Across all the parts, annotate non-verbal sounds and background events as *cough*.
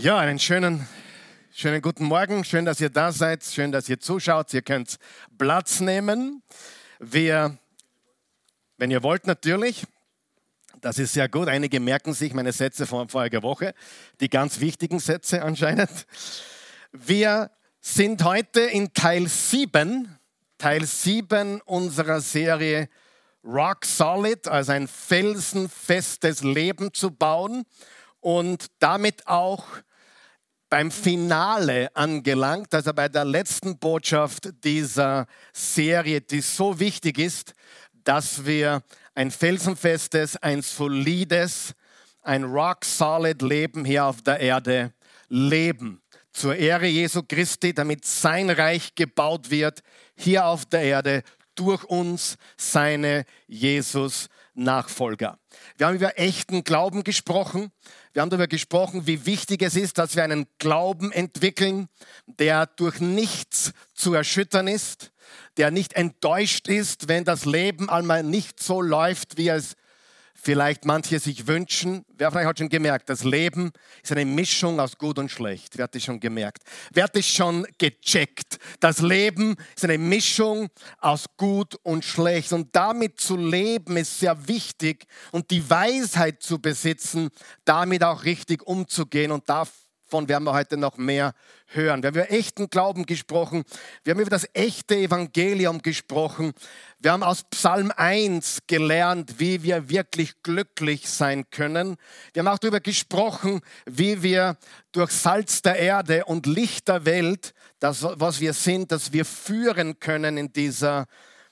Ja, einen schönen, schönen guten Morgen. Schön, dass ihr da seid. Schön, dass ihr zuschaut. Ihr könnt Platz nehmen. Wir, wenn ihr wollt, natürlich. Das ist sehr gut. Einige merken sich meine Sätze von voriger Woche. Die ganz wichtigen Sätze anscheinend. Wir sind heute in Teil 7, Teil 7 unserer Serie Rock Solid, also ein felsenfestes Leben zu bauen und damit auch beim Finale angelangt, also bei der letzten Botschaft dieser Serie, die so wichtig ist, dass wir ein felsenfestes, ein solides, ein rock-solid Leben hier auf der Erde leben. Zur Ehre Jesu Christi, damit sein Reich gebaut wird, hier auf der Erde, durch uns, seine Jesus-Nachfolger. Wir haben über echten Glauben gesprochen. Wir haben darüber gesprochen, wie wichtig es ist, dass wir einen Glauben entwickeln, der durch nichts zu erschüttern ist, der nicht enttäuscht ist, wenn das Leben einmal nicht so läuft, wie es vielleicht manche sich wünschen. Wer von euch hat schon gemerkt, das Leben ist eine Mischung aus gut und schlecht. Wer hat das schon gemerkt? Wer hat das schon gecheckt? Das Leben ist eine Mischung aus gut und schlecht. Und damit zu leben ist sehr wichtig und die Weisheit zu besitzen, damit auch richtig umzugehen und Davon werden wir heute noch mehr hören. Wir haben über echten Glauben gesprochen. Wir haben über das echte Evangelium gesprochen. Wir haben aus Psalm 1 gelernt, wie wir wirklich glücklich sein können. Wir haben auch darüber gesprochen, wie wir durch Salz der Erde und Licht der Welt, das, was wir sind, dass wir führen können in dieser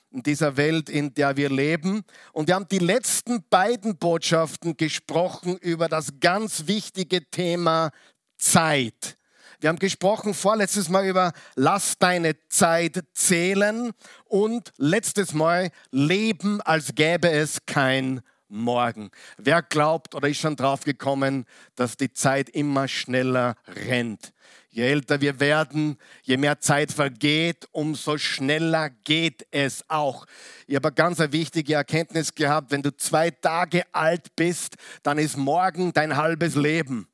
in dieser Welt, in der wir leben. Und wir haben die letzten beiden Botschaften gesprochen über das ganz wichtige Thema Zeit. Wir haben gesprochen vorletztes Mal über Lass deine Zeit zählen und letztes Mal Leben, als gäbe es kein Morgen. Wer glaubt oder ist schon drauf gekommen, dass die Zeit immer schneller rennt? Je älter wir werden, je mehr Zeit vergeht, umso schneller geht es auch. Ich habe eine ganz wichtige Erkenntnis gehabt, wenn du zwei Tage alt bist, dann ist morgen dein halbes Leben.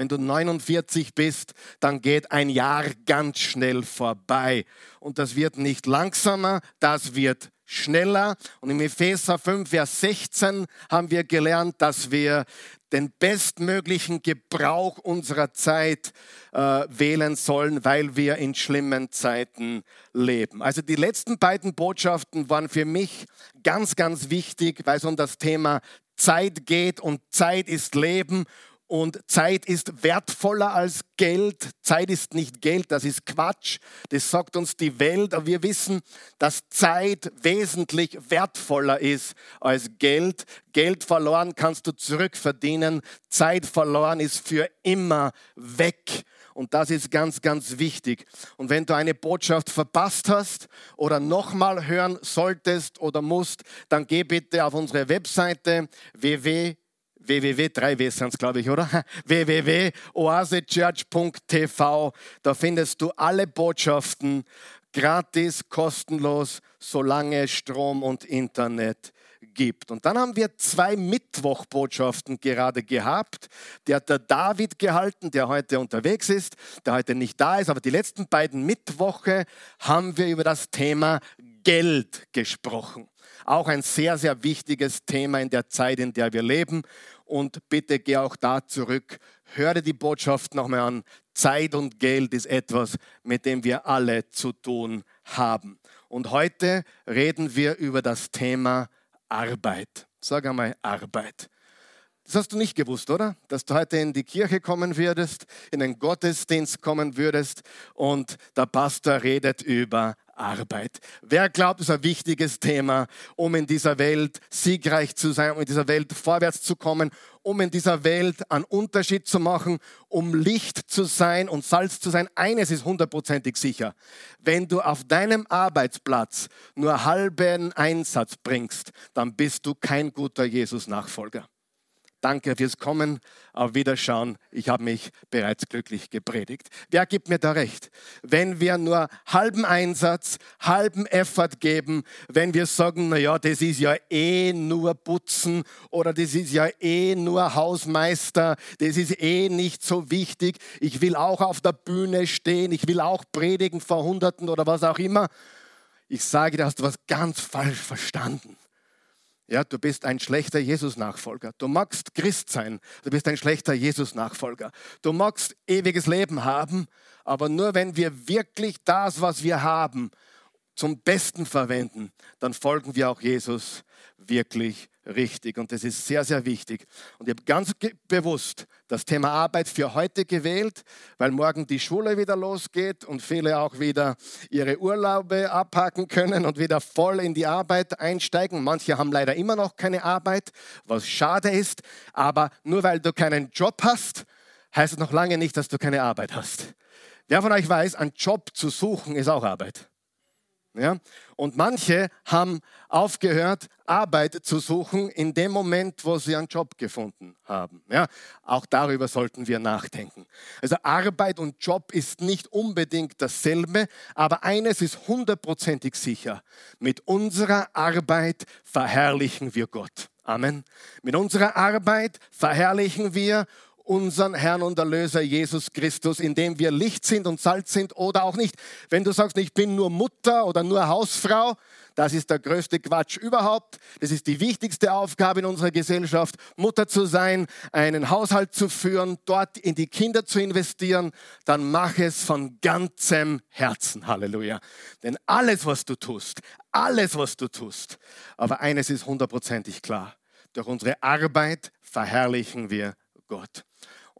Wenn du 49 bist, dann geht ein Jahr ganz schnell vorbei. Und das wird nicht langsamer, das wird schneller. Und im Epheser 5, Vers 16 haben wir gelernt, dass wir den bestmöglichen Gebrauch unserer Zeit äh, wählen sollen, weil wir in schlimmen Zeiten leben. Also die letzten beiden Botschaften waren für mich ganz, ganz wichtig, weil es um das Thema Zeit geht und Zeit ist Leben und Zeit ist wertvoller als Geld. Zeit ist nicht Geld, das ist Quatsch. Das sagt uns die Welt. Aber wir wissen, dass Zeit wesentlich wertvoller ist als Geld. Geld verloren kannst du zurückverdienen. Zeit verloren ist für immer weg. Und das ist ganz, ganz wichtig. Und wenn du eine Botschaft verpasst hast oder nochmal hören solltest oder musst, dann geh bitte auf unsere Webseite www www, drei W sind glaube ich, oder? *laughs* www.oasechurch.tv. Da findest du alle Botschaften gratis, kostenlos, solange es Strom und Internet gibt. Und dann haben wir zwei Mittwochbotschaften gerade gehabt. Die hat der David gehalten, der heute unterwegs ist, der heute nicht da ist. Aber die letzten beiden Mittwoche haben wir über das Thema Geld gesprochen. Auch ein sehr, sehr wichtiges Thema in der Zeit, in der wir leben. Und bitte geh auch da zurück. Höre die Botschaft nochmal an. Zeit und Geld ist etwas, mit dem wir alle zu tun haben. Und heute reden wir über das Thema Arbeit. Sag einmal Arbeit. Das hast du nicht gewusst, oder? Dass du heute in die Kirche kommen würdest, in den Gottesdienst kommen würdest und der Pastor redet über Arbeit. Wer glaubt, es ist ein wichtiges Thema, um in dieser Welt siegreich zu sein, um in dieser Welt vorwärts zu kommen, um in dieser Welt einen Unterschied zu machen, um Licht zu sein und Salz zu sein. Eines ist hundertprozentig sicher. Wenn du auf deinem Arbeitsplatz nur halben Einsatz bringst, dann bist du kein guter Jesus-Nachfolger Danke fürs Kommen. Auf Wiederschauen. Ich habe mich bereits glücklich gepredigt. Wer gibt mir da recht? Wenn wir nur halben Einsatz, halben Effort geben, wenn wir sagen, na ja, das ist ja eh nur Putzen oder das ist ja eh nur Hausmeister, das ist eh nicht so wichtig. Ich will auch auf der Bühne stehen, ich will auch predigen vor Hunderten oder was auch immer. Ich sage, da hast du was ganz falsch verstanden. Ja, du bist ein schlechter Jesus-Nachfolger. Du magst Christ sein, du bist ein schlechter Jesus-Nachfolger. Du magst ewiges Leben haben, aber nur wenn wir wirklich das, was wir haben, zum Besten verwenden, dann folgen wir auch Jesus wirklich richtig. Und das ist sehr, sehr wichtig. Und ich habe ganz bewusst das Thema Arbeit für heute gewählt, weil morgen die Schule wieder losgeht und viele auch wieder ihre Urlaube abhaken können und wieder voll in die Arbeit einsteigen. Manche haben leider immer noch keine Arbeit, was schade ist. Aber nur weil du keinen Job hast, heißt es noch lange nicht, dass du keine Arbeit hast. Wer von euch weiß, einen Job zu suchen ist auch Arbeit. Ja? Und manche haben aufgehört, Arbeit zu suchen in dem Moment, wo sie einen Job gefunden haben. Ja? Auch darüber sollten wir nachdenken. Also Arbeit und Job ist nicht unbedingt dasselbe, aber eines ist hundertprozentig sicher. Mit unserer Arbeit verherrlichen wir Gott. Amen. Mit unserer Arbeit verherrlichen wir unseren Herrn und Erlöser Jesus Christus, in dem wir Licht sind und Salz sind oder auch nicht. Wenn du sagst, ich bin nur Mutter oder nur Hausfrau, das ist der größte Quatsch überhaupt. Das ist die wichtigste Aufgabe in unserer Gesellschaft, Mutter zu sein, einen Haushalt zu führen, dort in die Kinder zu investieren. Dann mach es von ganzem Herzen. Halleluja. Denn alles, was du tust, alles, was du tust, aber eines ist hundertprozentig klar. Durch unsere Arbeit verherrlichen wir Gott.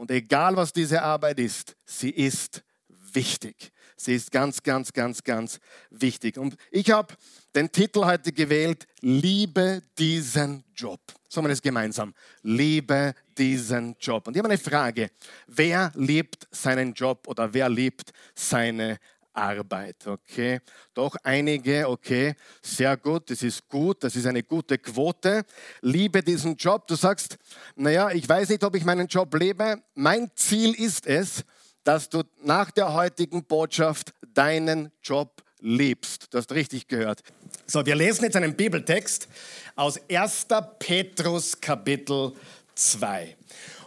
Und egal was diese Arbeit ist, sie ist wichtig. Sie ist ganz, ganz, ganz, ganz wichtig. Und ich habe den Titel heute gewählt, Liebe diesen Job. Sagen wir das gemeinsam. Liebe diesen Job. Und ich habe eine Frage. Wer liebt seinen Job oder wer liebt seine Arbeit. Okay, doch einige, okay, sehr gut, das ist gut, das ist eine gute Quote. Liebe diesen Job. Du sagst, naja, ich weiß nicht, ob ich meinen Job lebe. Mein Ziel ist es, dass du nach der heutigen Botschaft deinen Job liebst. Du hast richtig gehört. So, wir lesen jetzt einen Bibeltext aus 1. Petrus Kapitel 2.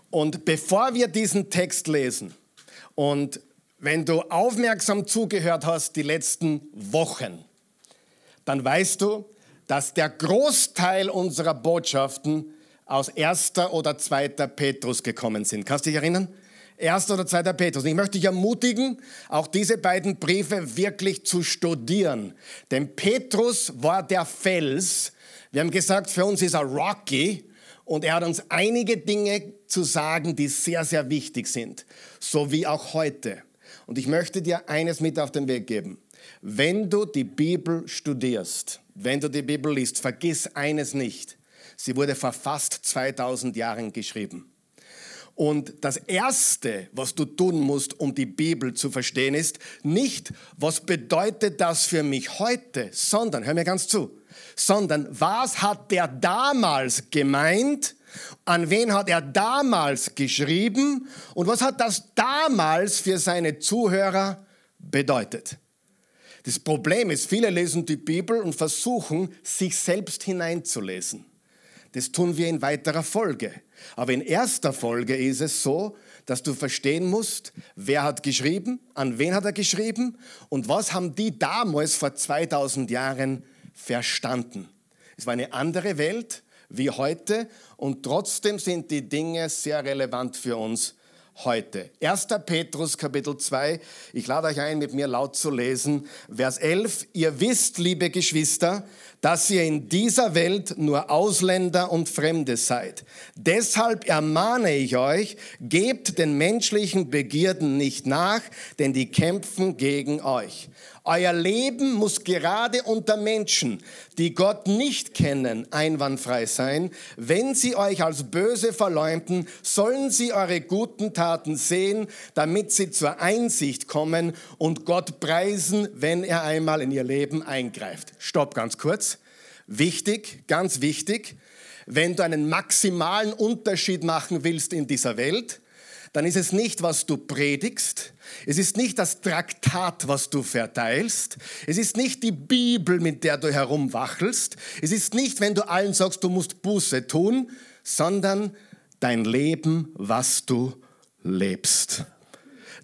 Und bevor wir diesen Text lesen und wenn du aufmerksam zugehört hast die letzten Wochen, dann weißt du, dass der Großteil unserer Botschaften aus 1. oder 2. Petrus gekommen sind. Kannst du dich erinnern? 1. oder 2. Petrus. Ich möchte dich ermutigen, auch diese beiden Briefe wirklich zu studieren. Denn Petrus war der Fels. Wir haben gesagt, für uns ist er Rocky. Und er hat uns einige Dinge zu sagen, die sehr, sehr wichtig sind. So wie auch heute. Und ich möchte dir eines mit auf den Weg geben. Wenn du die Bibel studierst, wenn du die Bibel liest, vergiss eines nicht. Sie wurde vor fast 2000 Jahren geschrieben. Und das Erste, was du tun musst, um die Bibel zu verstehen, ist nicht, was bedeutet das für mich heute, sondern, hör mir ganz zu, sondern was hat der damals gemeint an wen hat er damals geschrieben und was hat das damals für seine Zuhörer bedeutet? Das Problem ist, viele lesen die Bibel und versuchen, sich selbst hineinzulesen. Das tun wir in weiterer Folge. Aber in erster Folge ist es so, dass du verstehen musst, wer hat geschrieben, an wen hat er geschrieben und was haben die damals vor 2000 Jahren verstanden. Es war eine andere Welt wie heute und trotzdem sind die Dinge sehr relevant für uns heute. 1. Petrus Kapitel 2, ich lade euch ein, mit mir laut zu lesen, Vers 11, ihr wisst, liebe Geschwister, dass ihr in dieser Welt nur Ausländer und Fremde seid. Deshalb ermahne ich euch, gebt den menschlichen Begierden nicht nach, denn die kämpfen gegen euch. Euer Leben muss gerade unter Menschen, die Gott nicht kennen, einwandfrei sein. Wenn sie euch als böse verleumden, sollen sie eure guten Taten sehen, damit sie zur Einsicht kommen und Gott preisen, wenn er einmal in ihr Leben eingreift. Stopp ganz kurz. Wichtig, ganz wichtig. wenn du einen maximalen Unterschied machen willst in dieser Welt, dann ist es nicht, was du predigst, es ist nicht das Traktat, was du verteilst, es ist nicht die Bibel, mit der du herumwachelst, es ist nicht, wenn du allen sagst, du musst Buße tun, sondern dein Leben, was du lebst.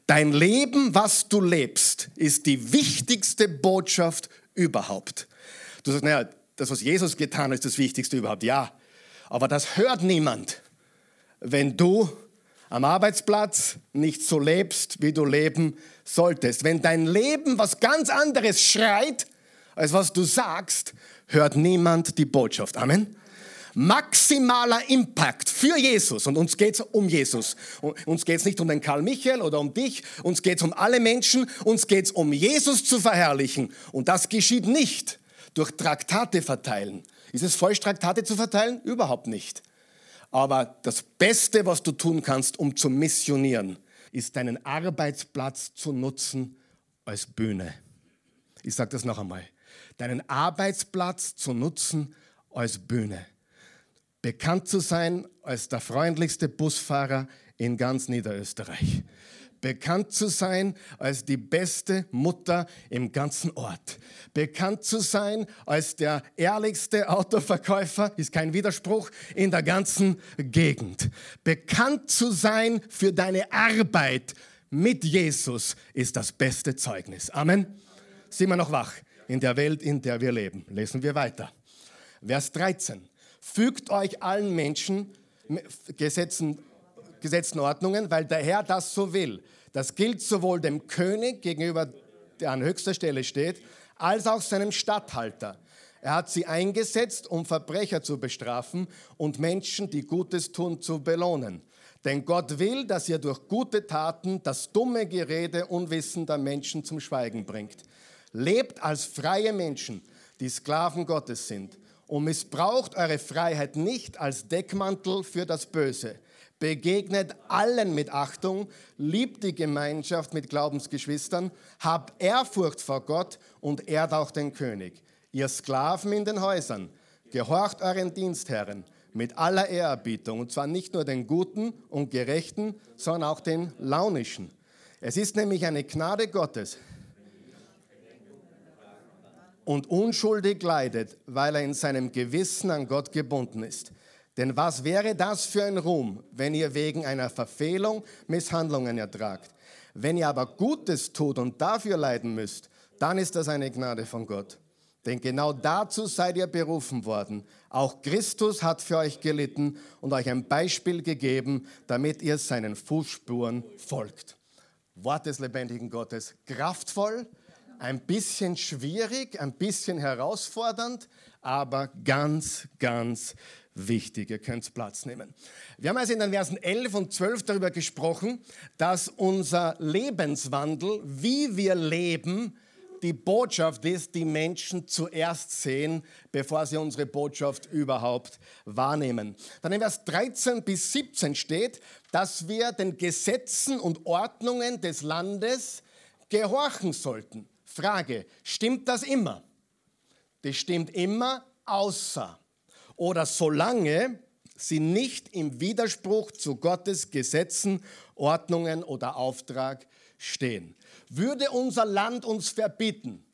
Dein Leben, was du lebst, ist die wichtigste Botschaft überhaupt. Du sagst, naja, das, was Jesus getan hat, ist das Wichtigste überhaupt. Ja, aber das hört niemand, wenn du am Arbeitsplatz nicht so lebst, wie du leben solltest. Wenn dein Leben was ganz anderes schreit, als was du sagst, hört niemand die Botschaft. Amen. Maximaler Impact für Jesus. Und uns geht es um Jesus. Uns geht es nicht um den Karl Michael oder um dich. Uns geht es um alle Menschen. Uns geht es um Jesus zu verherrlichen. Und das geschieht nicht durch Traktate verteilen. Ist es falsch, Traktate zu verteilen? Überhaupt nicht. Aber das Beste, was du tun kannst, um zu missionieren, ist deinen Arbeitsplatz zu nutzen als Bühne. Ich sage das noch einmal. Deinen Arbeitsplatz zu nutzen als Bühne. Bekannt zu sein als der freundlichste Busfahrer in ganz Niederösterreich bekannt zu sein als die beste Mutter im ganzen Ort, bekannt zu sein als der ehrlichste Autoverkäufer, ist kein Widerspruch, in der ganzen Gegend, bekannt zu sein für deine Arbeit mit Jesus ist das beste Zeugnis. Amen. Sind wir noch wach in der Welt, in der wir leben? Lesen wir weiter. Vers 13. Fügt euch allen Menschen Gesetzen gesetzten Ordnungen, weil der Herr das so will. Das gilt sowohl dem König gegenüber, der an höchster Stelle steht, als auch seinem Statthalter. Er hat sie eingesetzt, um Verbrecher zu bestrafen und Menschen, die Gutes tun, zu belohnen. Denn Gott will, dass ihr durch gute Taten das dumme Gerede unwissender Menschen zum Schweigen bringt. Lebt als freie Menschen, die Sklaven Gottes sind und missbraucht eure Freiheit nicht als Deckmantel für das Böse begegnet allen mit Achtung, liebt die Gemeinschaft mit Glaubensgeschwistern, habt Ehrfurcht vor Gott und ehrt auch den König. Ihr Sklaven in den Häusern, gehorcht euren Dienstherren mit aller Ehrerbietung, und zwar nicht nur den Guten und Gerechten, sondern auch den Launischen. Es ist nämlich eine Gnade Gottes, und unschuldig leidet, weil er in seinem Gewissen an Gott gebunden ist. Denn was wäre das für ein Ruhm, wenn ihr wegen einer Verfehlung Misshandlungen ertragt? Wenn ihr aber Gutes tut und dafür leiden müsst, dann ist das eine Gnade von Gott. Denn genau dazu seid ihr berufen worden. Auch Christus hat für euch gelitten und euch ein Beispiel gegeben, damit ihr seinen Fußspuren folgt. Wort des lebendigen Gottes, kraftvoll, ein bisschen schwierig, ein bisschen herausfordernd, aber ganz, ganz wichtig. Ihr könnt Platz nehmen. Wir haben also in den Versen 11 und 12 darüber gesprochen, dass unser Lebenswandel, wie wir leben, die Botschaft ist, die Menschen zuerst sehen, bevor sie unsere Botschaft überhaupt wahrnehmen. Dann in Vers 13 bis 17 steht, dass wir den Gesetzen und Ordnungen des Landes gehorchen sollten. Frage, stimmt das immer? Das stimmt immer, außer oder solange sie nicht im Widerspruch zu Gottes Gesetzen, Ordnungen oder Auftrag stehen. Würde unser Land uns verbieten,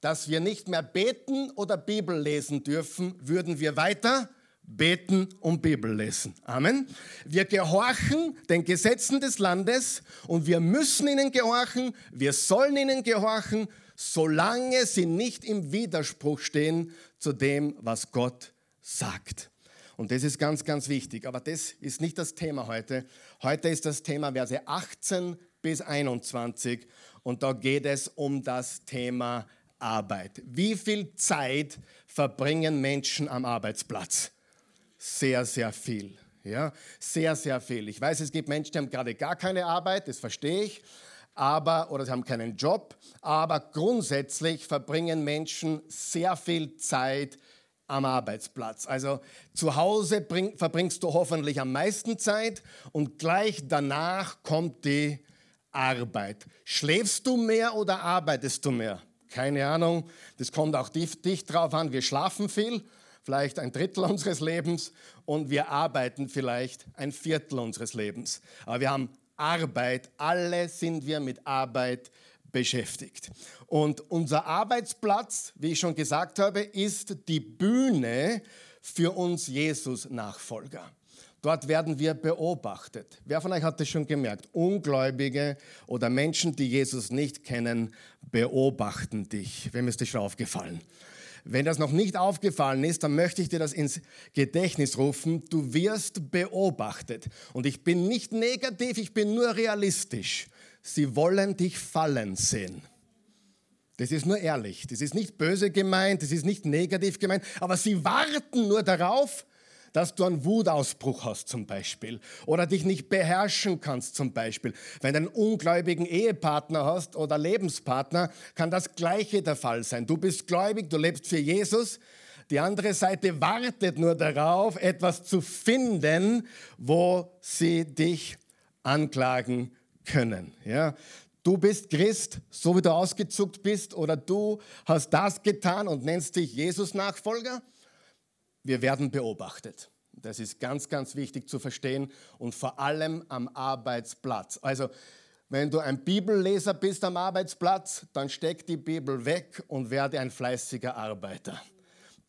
dass wir nicht mehr beten oder Bibel lesen dürfen, würden wir weiter beten und Bibel lesen. Amen. Wir gehorchen den Gesetzen des Landes und wir müssen ihnen gehorchen, wir sollen ihnen gehorchen, solange sie nicht im Widerspruch stehen zu dem, was Gott sagt. Und das ist ganz, ganz wichtig. Aber das ist nicht das Thema heute. Heute ist das Thema Verse 18 bis 21 und da geht es um das Thema Arbeit. Wie viel Zeit verbringen Menschen am Arbeitsplatz? Sehr, sehr viel. Ja, sehr, sehr viel. Ich weiß, es gibt Menschen, die haben gerade gar keine Arbeit, das verstehe ich, aber, oder sie haben keinen Job, aber grundsätzlich verbringen Menschen sehr viel Zeit am Arbeitsplatz. Also zu Hause bring, verbringst du hoffentlich am meisten Zeit und gleich danach kommt die Arbeit. Schläfst du mehr oder arbeitest du mehr? Keine Ahnung. Das kommt auch dich, drauf an. Wir schlafen viel. vielleicht ein Drittel *laughs* unseres Lebens und wir arbeiten vielleicht ein Viertel unseres Lebens. Aber wir haben Arbeit, alle sind wir mit Arbeit beschäftigt. Und unser Arbeitsplatz, wie ich schon gesagt habe, ist die Bühne für uns Jesus-Nachfolger. Dort werden wir beobachtet. Wer von euch hat das schon gemerkt? Ungläubige oder Menschen, die Jesus nicht kennen, beobachten dich. Wem ist das schon aufgefallen? Wenn das noch nicht aufgefallen ist, dann möchte ich dir das ins Gedächtnis rufen. Du wirst beobachtet. Und ich bin nicht negativ, ich bin nur realistisch. Sie wollen dich fallen sehen. Das ist nur ehrlich. Das ist nicht böse gemeint, das ist nicht negativ gemeint, aber sie warten nur darauf, dass du einen Wutausbruch hast zum Beispiel oder dich nicht beherrschen kannst zum Beispiel. Wenn du einen ungläubigen Ehepartner hast oder Lebenspartner, kann das Gleiche der Fall sein. Du bist gläubig, du lebst für Jesus. Die andere Seite wartet nur darauf, etwas zu finden, wo sie dich anklagen können. Ja? Du bist Christ, so wie du ausgezuckt bist, oder du hast das getan und nennst dich Jesus-Nachfolger wir werden beobachtet. Das ist ganz, ganz wichtig zu verstehen und vor allem am Arbeitsplatz. Also, wenn du ein Bibelleser bist am Arbeitsplatz, dann steck die Bibel weg und werde ein fleißiger Arbeiter.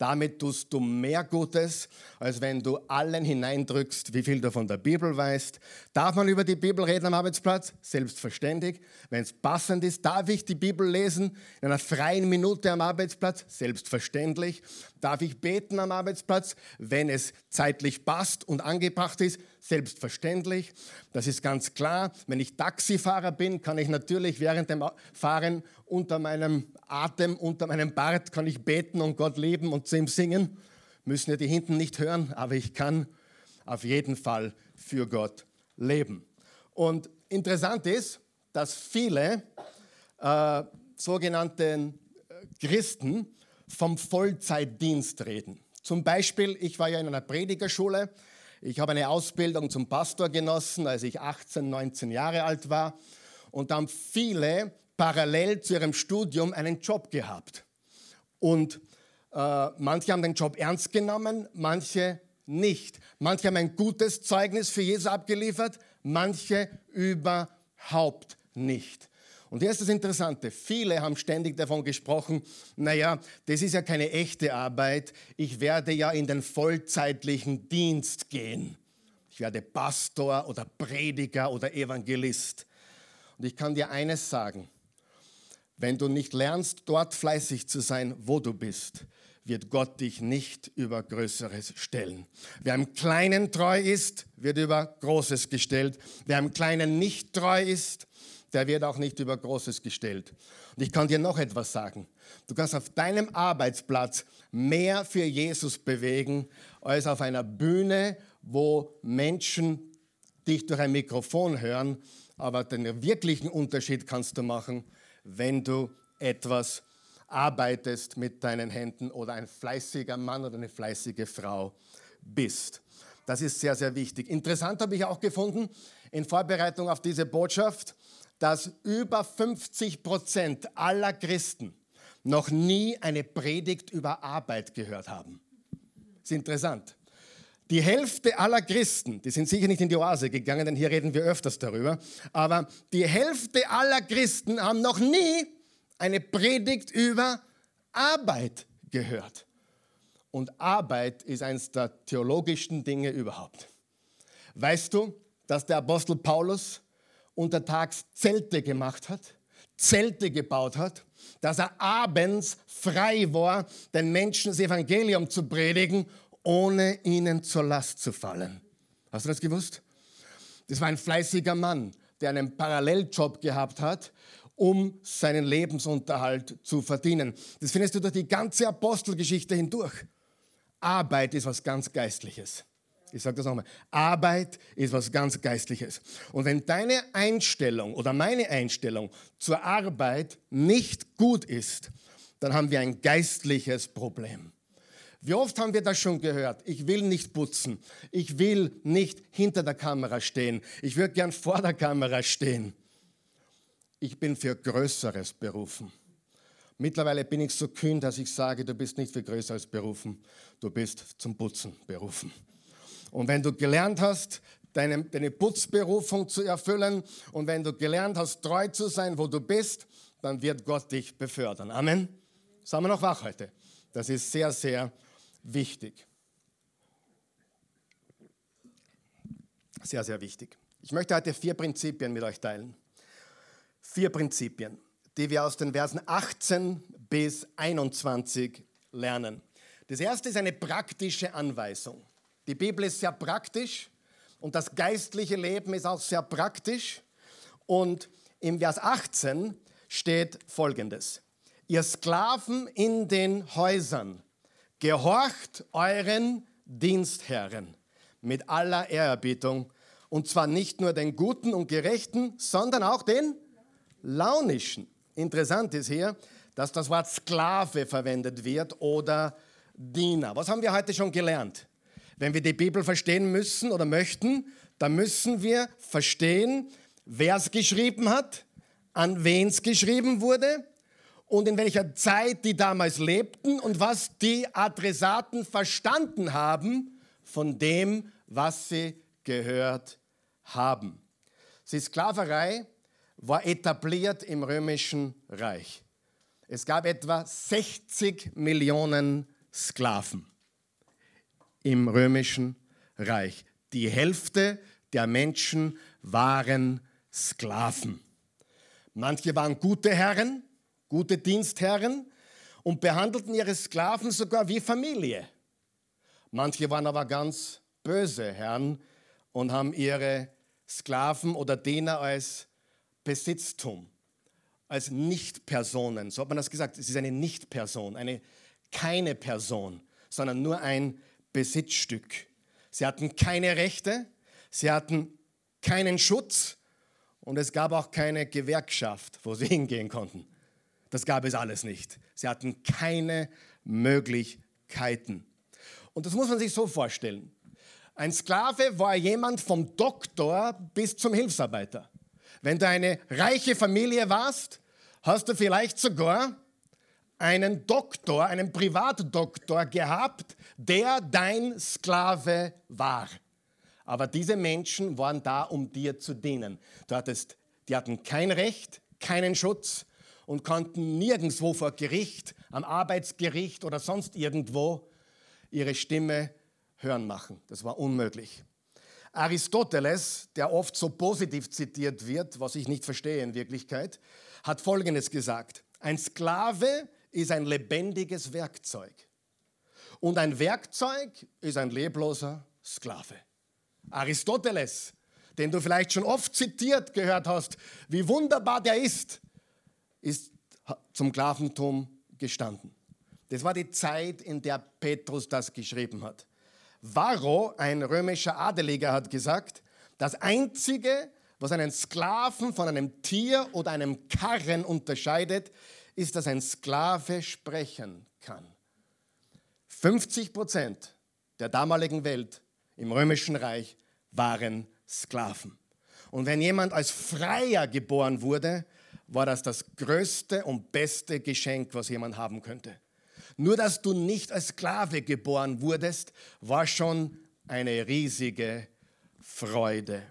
Damit tust du mehr Gutes, als wenn du allen hineindrückst, wie viel du von der Bibel weißt. Darf man über die Bibel reden am Arbeitsplatz? Selbstverständlich. Wenn es passend ist, darf ich die Bibel lesen in einer freien Minute am Arbeitsplatz? Selbstverständlich. Darf ich beten am Arbeitsplatz, wenn es zeitlich passt und angebracht ist? Selbstverständlich. Das ist ganz klar. Wenn ich Taxifahrer bin, kann ich natürlich während dem Fahren unter meinem Atem, unter meinem Bart, kann ich beten und Gott lieben und zu ihm singen. Müssen ja die hinten nicht hören, aber ich kann auf jeden Fall für Gott leben. Und interessant ist, dass viele äh, sogenannten äh, Christen vom Vollzeitdienst reden. Zum Beispiel, ich war ja in einer Predigerschule. Ich habe eine Ausbildung zum Pastor genossen, als ich 18, 19 Jahre alt war. Und da haben viele parallel zu ihrem Studium einen Job gehabt. Und äh, manche haben den Job ernst genommen, manche nicht. Manche haben ein gutes Zeugnis für Jesus abgeliefert, manche überhaupt nicht. Und hier ist das Interessante, viele haben ständig davon gesprochen, naja, das ist ja keine echte Arbeit, ich werde ja in den vollzeitlichen Dienst gehen. Ich werde Pastor oder Prediger oder Evangelist. Und ich kann dir eines sagen, wenn du nicht lernst, dort fleißig zu sein, wo du bist, wird Gott dich nicht über Größeres stellen. Wer im Kleinen treu ist, wird über Großes gestellt. Wer im Kleinen nicht treu ist, der wird auch nicht über Großes gestellt. Und ich kann dir noch etwas sagen. Du kannst auf deinem Arbeitsplatz mehr für Jesus bewegen, als auf einer Bühne, wo Menschen dich durch ein Mikrofon hören. Aber den wirklichen Unterschied kannst du machen, wenn du etwas arbeitest mit deinen Händen oder ein fleißiger Mann oder eine fleißige Frau bist. Das ist sehr, sehr wichtig. Interessant habe ich auch gefunden in Vorbereitung auf diese Botschaft, dass über 50 Prozent aller Christen noch nie eine Predigt über Arbeit gehört haben. Das ist interessant. Die Hälfte aller Christen, die sind sicher nicht in die Oase gegangen, denn hier reden wir öfters darüber, aber die Hälfte aller Christen haben noch nie eine Predigt über Arbeit gehört. Und Arbeit ist eines der theologischsten Dinge überhaupt. Weißt du, dass der Apostel Paulus untertags Zelte gemacht hat, Zelte gebaut hat, dass er abends frei war, den Menschen das Evangelium zu predigen, ohne ihnen zur Last zu fallen. Hast du das gewusst? Das war ein fleißiger Mann, der einen Paralleljob gehabt hat, um seinen Lebensunterhalt zu verdienen. Das findest du durch die ganze Apostelgeschichte hindurch. Arbeit ist was ganz Geistliches. Ich sage das nochmal. Arbeit ist was ganz Geistliches. Und wenn deine Einstellung oder meine Einstellung zur Arbeit nicht gut ist, dann haben wir ein geistliches Problem. Wie oft haben wir das schon gehört? Ich will nicht putzen. Ich will nicht hinter der Kamera stehen. Ich würde gern vor der Kamera stehen. Ich bin für Größeres berufen. Mittlerweile bin ich so kühn, dass ich sage, du bist nicht viel größer als berufen, du bist zum Putzen berufen. Und wenn du gelernt hast, deine, deine Putzberufung zu erfüllen und wenn du gelernt hast, treu zu sein, wo du bist, dann wird Gott dich befördern. Amen. Sagen wir noch wach heute. Das ist sehr, sehr wichtig. Sehr, sehr wichtig. Ich möchte heute vier Prinzipien mit euch teilen. Vier Prinzipien, die wir aus den Versen 18 bis 21 lernen. Das erste ist eine praktische Anweisung. Die Bibel ist sehr praktisch und das geistliche Leben ist auch sehr praktisch. Und im Vers 18 steht Folgendes. Ihr Sklaven in den Häusern, gehorcht euren Dienstherren mit aller Ehrerbietung und zwar nicht nur den Guten und Gerechten, sondern auch den Launischen. Interessant ist hier, dass das Wort Sklave verwendet wird oder Diener. Was haben wir heute schon gelernt? Wenn wir die Bibel verstehen müssen oder möchten, dann müssen wir verstehen, wer es geschrieben hat, an wen es geschrieben wurde und in welcher Zeit die damals lebten und was die Adressaten verstanden haben von dem, was sie gehört haben. Die Sklaverei war etabliert im römischen Reich. Es gab etwa 60 Millionen Sklaven im römischen Reich. Die Hälfte der Menschen waren Sklaven. Manche waren gute Herren, gute Dienstherren und behandelten ihre Sklaven sogar wie Familie. Manche waren aber ganz böse Herren, und haben ihre Sklaven oder Diener als Besitztum, als Nichtpersonen. So hat man das gesagt. Es ist eine Nichtperson, eine keine Person, sondern nur ein Besitzstück. Sie hatten keine Rechte, sie hatten keinen Schutz und es gab auch keine Gewerkschaft, wo sie *laughs* hingehen konnten. Das gab es alles nicht. Sie hatten keine Möglichkeiten. Und das muss man sich so vorstellen. Ein Sklave war jemand vom Doktor bis zum Hilfsarbeiter. Wenn du eine reiche Familie warst, hast du vielleicht sogar einen Doktor, einen Privatdoktor gehabt, der dein Sklave war. Aber diese Menschen waren da, um dir zu dienen. Du hattest, die hatten kein Recht, keinen Schutz und konnten nirgendwo vor Gericht, am Arbeitsgericht oder sonst irgendwo ihre Stimme hören machen. Das war unmöglich. Aristoteles, der oft so positiv zitiert wird, was ich nicht verstehe in Wirklichkeit, hat Folgendes gesagt. Ein Sklave ist ein lebendiges Werkzeug. Und ein Werkzeug ist ein lebloser Sklave. Aristoteles, den du vielleicht schon oft zitiert gehört hast, wie wunderbar der ist, ist zum Sklaventum gestanden. Das war die Zeit, in der Petrus das geschrieben hat. Varro, ein römischer Adeliger, hat gesagt, das Einzige, was einen Sklaven von einem Tier oder einem Karren unterscheidet, ist, dass ein Sklave sprechen kann. 50 Prozent der damaligen Welt im römischen Reich waren Sklaven. Und wenn jemand als Freier geboren wurde, war das das größte und beste Geschenk, was jemand haben könnte. Nur dass du nicht als Sklave geboren wurdest, war schon eine riesige Freude.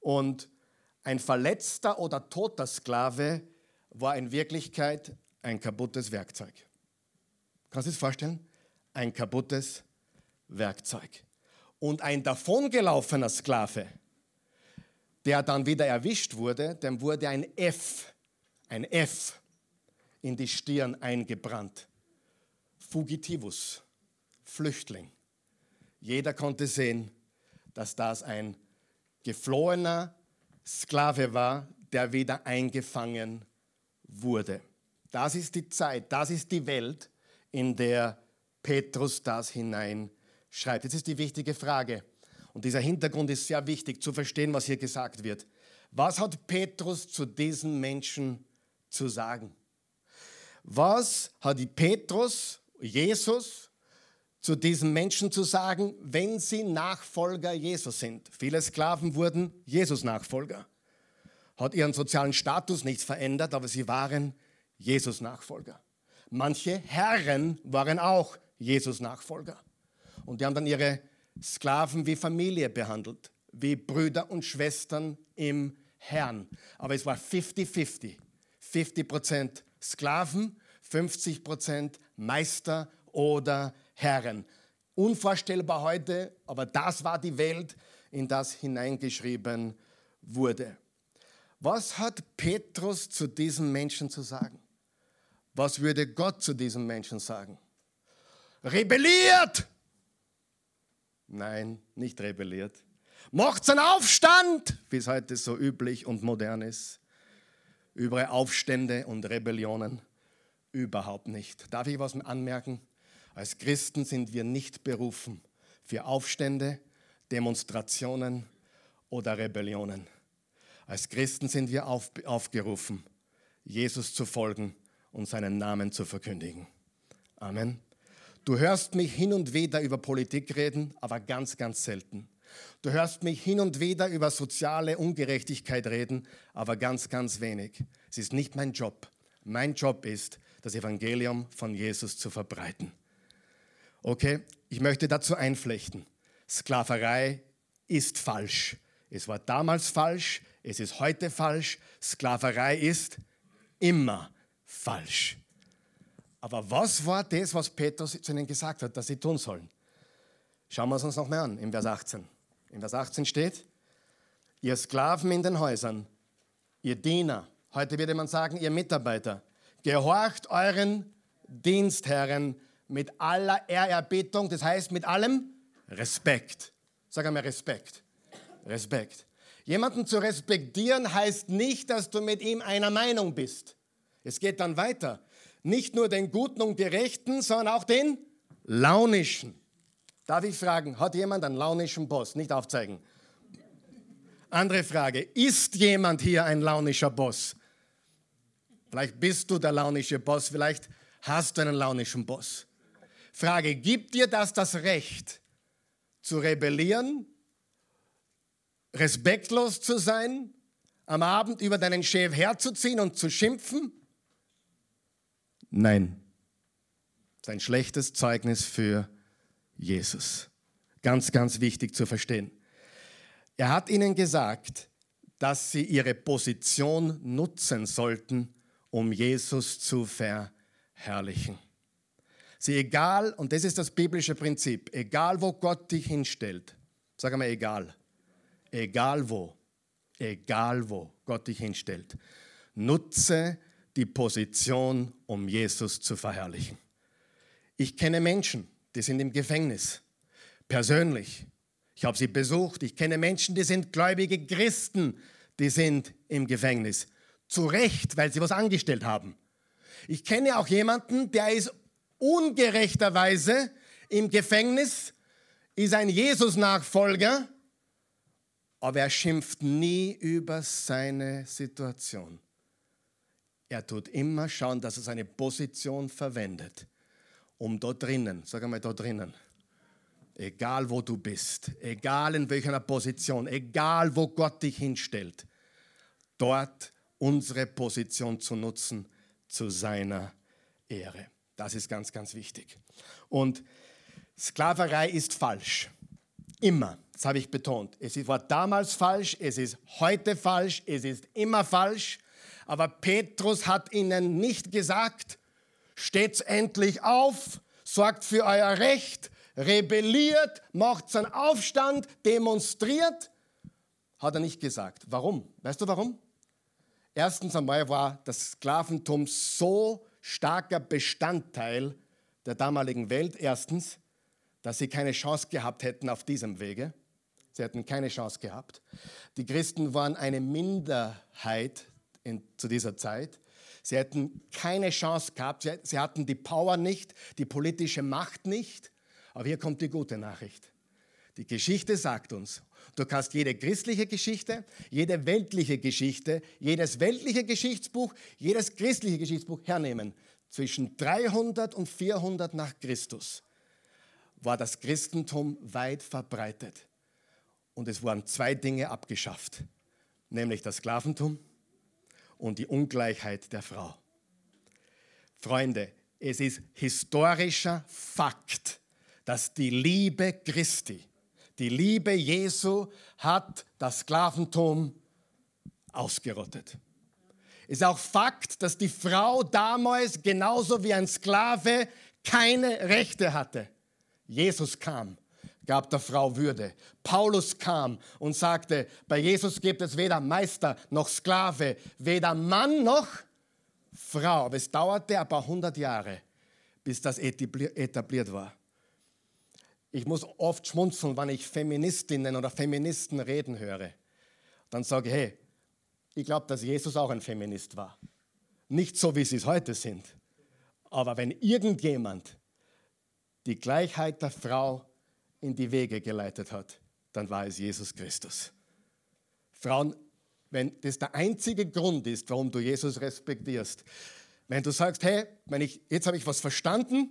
Und ein verletzter oder toter Sklave war in Wirklichkeit ein kaputtes Werkzeug. Kannst du das vorstellen? Ein kaputtes Werkzeug. Und ein davongelaufener Sklave, der dann wieder erwischt wurde, dem wurde ein F, ein F in die Stirn eingebrannt. Fugitivus, Flüchtling. Jeder konnte sehen, dass das ein geflohener Sklave war, der wieder eingefangen wurde. Das ist die Zeit, das ist die Welt, in der Petrus das hineinschreibt. Jetzt ist die wichtige Frage, und dieser Hintergrund ist sehr wichtig zu verstehen, was hier gesagt wird. Was hat Petrus zu diesen Menschen zu sagen? Was hat Petrus Jesus zu diesen Menschen zu sagen, wenn sie Nachfolger Jesus sind. Viele Sklaven wurden Jesus-Nachfolger. Hat ihren sozialen Status nicht verändert, aber sie waren Jesus-Nachfolger. Manche Herren waren auch Jesus-Nachfolger. Und die haben dann ihre Sklaven wie Familie behandelt, wie Brüder und Schwestern im Herrn. Aber es war 50-50. 50 Prozent Sklaven, 50 Prozent Meister oder Herren. Unvorstellbar heute, aber das war die Welt, in das hineingeschrieben wurde. Was hat Petrus zu diesem Menschen zu sagen? Was würde Gott zu diesem Menschen sagen? Rebelliert! Nein, nicht rebelliert. Macht einen Aufstand, wie es heute so üblich und modern ist. Überall Aufstände und Rebellionen. Überhaupt nicht. Darf ich was anmerken? Als Christen sind wir nicht berufen für Aufstände, Demonstrationen oder Rebellionen. Als Christen sind wir auf, aufgerufen, Jesus zu folgen und seinen Namen zu verkündigen. Amen. Du hörst mich hin und wieder über Politik reden, aber ganz, ganz selten. Du hörst mich hin und wieder über soziale Ungerechtigkeit reden, aber ganz, ganz wenig. Es ist nicht mein Job. Mein Job ist, das Evangelium von Jesus zu verbreiten. Okay, ich möchte dazu einflechten. Sklaverei ist falsch. Es war damals falsch, es ist heute falsch. Sklaverei ist immer falsch. Aber was war das, was Petrus zu ihnen gesagt hat, dass sie tun sollen? Schauen wir es uns noch mal an, im Vers 18. Im Vers 18 steht, ihr Sklaven in den Häusern, ihr Diener, heute würde man sagen, ihr Mitarbeiter, gehorcht euren Dienstherren mit aller Ehrerbietung, das heißt mit allem Respekt. Sag einmal Respekt. Respekt. Jemanden zu respektieren heißt nicht, dass du mit ihm einer Meinung bist. Es geht dann weiter. Nicht nur den Guten und Gerechten, sondern auch den Launischen. Darf ich fragen, hat jemand einen launischen Boss? Nicht aufzeigen. Andere Frage, ist jemand hier ein launischer Boss? Vielleicht bist du der launische Boss, vielleicht hast du einen launischen Boss. Frage, gibt dir das das Recht zu rebellieren, respektlos zu sein, am Abend über deinen Chef herzuziehen und zu schimpfen? Nein. Das ist ein schlechtes Zeugnis für Jesus. Ganz, ganz wichtig zu verstehen. Er hat ihnen gesagt, dass sie ihre Position nutzen sollten, um Jesus zu verherrlichen. Sie egal, und das ist das biblische Prinzip, egal wo Gott dich hinstellt, sag einmal egal, egal wo, egal wo Gott dich hinstellt, nutze die Position, um Jesus zu verherrlichen. Ich kenne Menschen, die sind im Gefängnis, persönlich. Ich habe sie besucht. Ich kenne Menschen, die sind gläubige Christen, die sind im Gefängnis. Zu Recht, weil sie was angestellt haben. Ich kenne auch jemanden, der ist ungerechterweise im Gefängnis, ist ein Jesus-Nachfolger, aber er schimpft nie über seine Situation. Er tut immer schauen, dass er seine Position verwendet, um dort drinnen, sag einmal dort drinnen, egal wo du bist, egal in welcher Position, egal wo Gott dich hinstellt, dort unsere Position zu nutzen zu seiner Ehre. Das ist ganz, ganz wichtig. Und Sklaverei ist falsch. Immer. Das habe ich betont. Es war damals falsch, es ist heute falsch, es ist immer falsch. Aber Petrus hat ihnen nicht gesagt, steht endlich auf, sorgt für euer Recht, rebelliert, macht einen Aufstand, demonstriert. Hat er nicht gesagt. Warum? Weißt du warum? Erstens einmal war das Sklaventum so starker Bestandteil der damaligen Welt. Erstens, dass sie keine Chance gehabt hätten auf diesem Wege. Sie hätten keine Chance gehabt. Die Christen waren eine Minderheit in, zu dieser Zeit. Sie hätten keine Chance gehabt. Sie, hatten die Power nicht, die politische Macht nicht. Aber hier kommt die gute Nachricht. Die Geschichte sagt uns, du kannst jede christliche Geschichte, jede weltliche Geschichte, jedes weltliche Geschichtsbuch, jedes christliche Geschichtsbuch hernehmen. Zwischen 300 und 400 nach Christus war das Christentum weit verbreitet. Und es wurden zwei Dinge abgeschafft, nämlich das Sklaventum und die Ungleichheit der Frau. Freunde, es ist historischer Fakt, dass die Liebe Christi, die Liebe Jesu hat das Sklaventum ausgerottet. Es ist auch Fakt, dass die Frau damals genauso wie ein Sklave keine Rechte hatte. Jesus kam, gab der Frau Würde. Paulus kam und sagte, bei Jesus gibt es weder Meister noch Sklave, weder Mann noch Frau. Aber es dauerte ein paar hundert Jahre, bis das etabliert war. Ich muss oft schmunzeln, wenn ich Feministinnen oder Feministen reden höre. Dann sage ich, hey, ich glaube, dass Jesus auch ein Feminist war. Nicht so, wie sie es heute sind. Aber wenn irgendjemand die Gleichheit der Frau in die Wege geleitet hat, dann war es Jesus Christus. Frauen, wenn das der einzige Grund ist, warum du Jesus respektierst, wenn du sagst, hey, ich, jetzt habe ich was verstanden,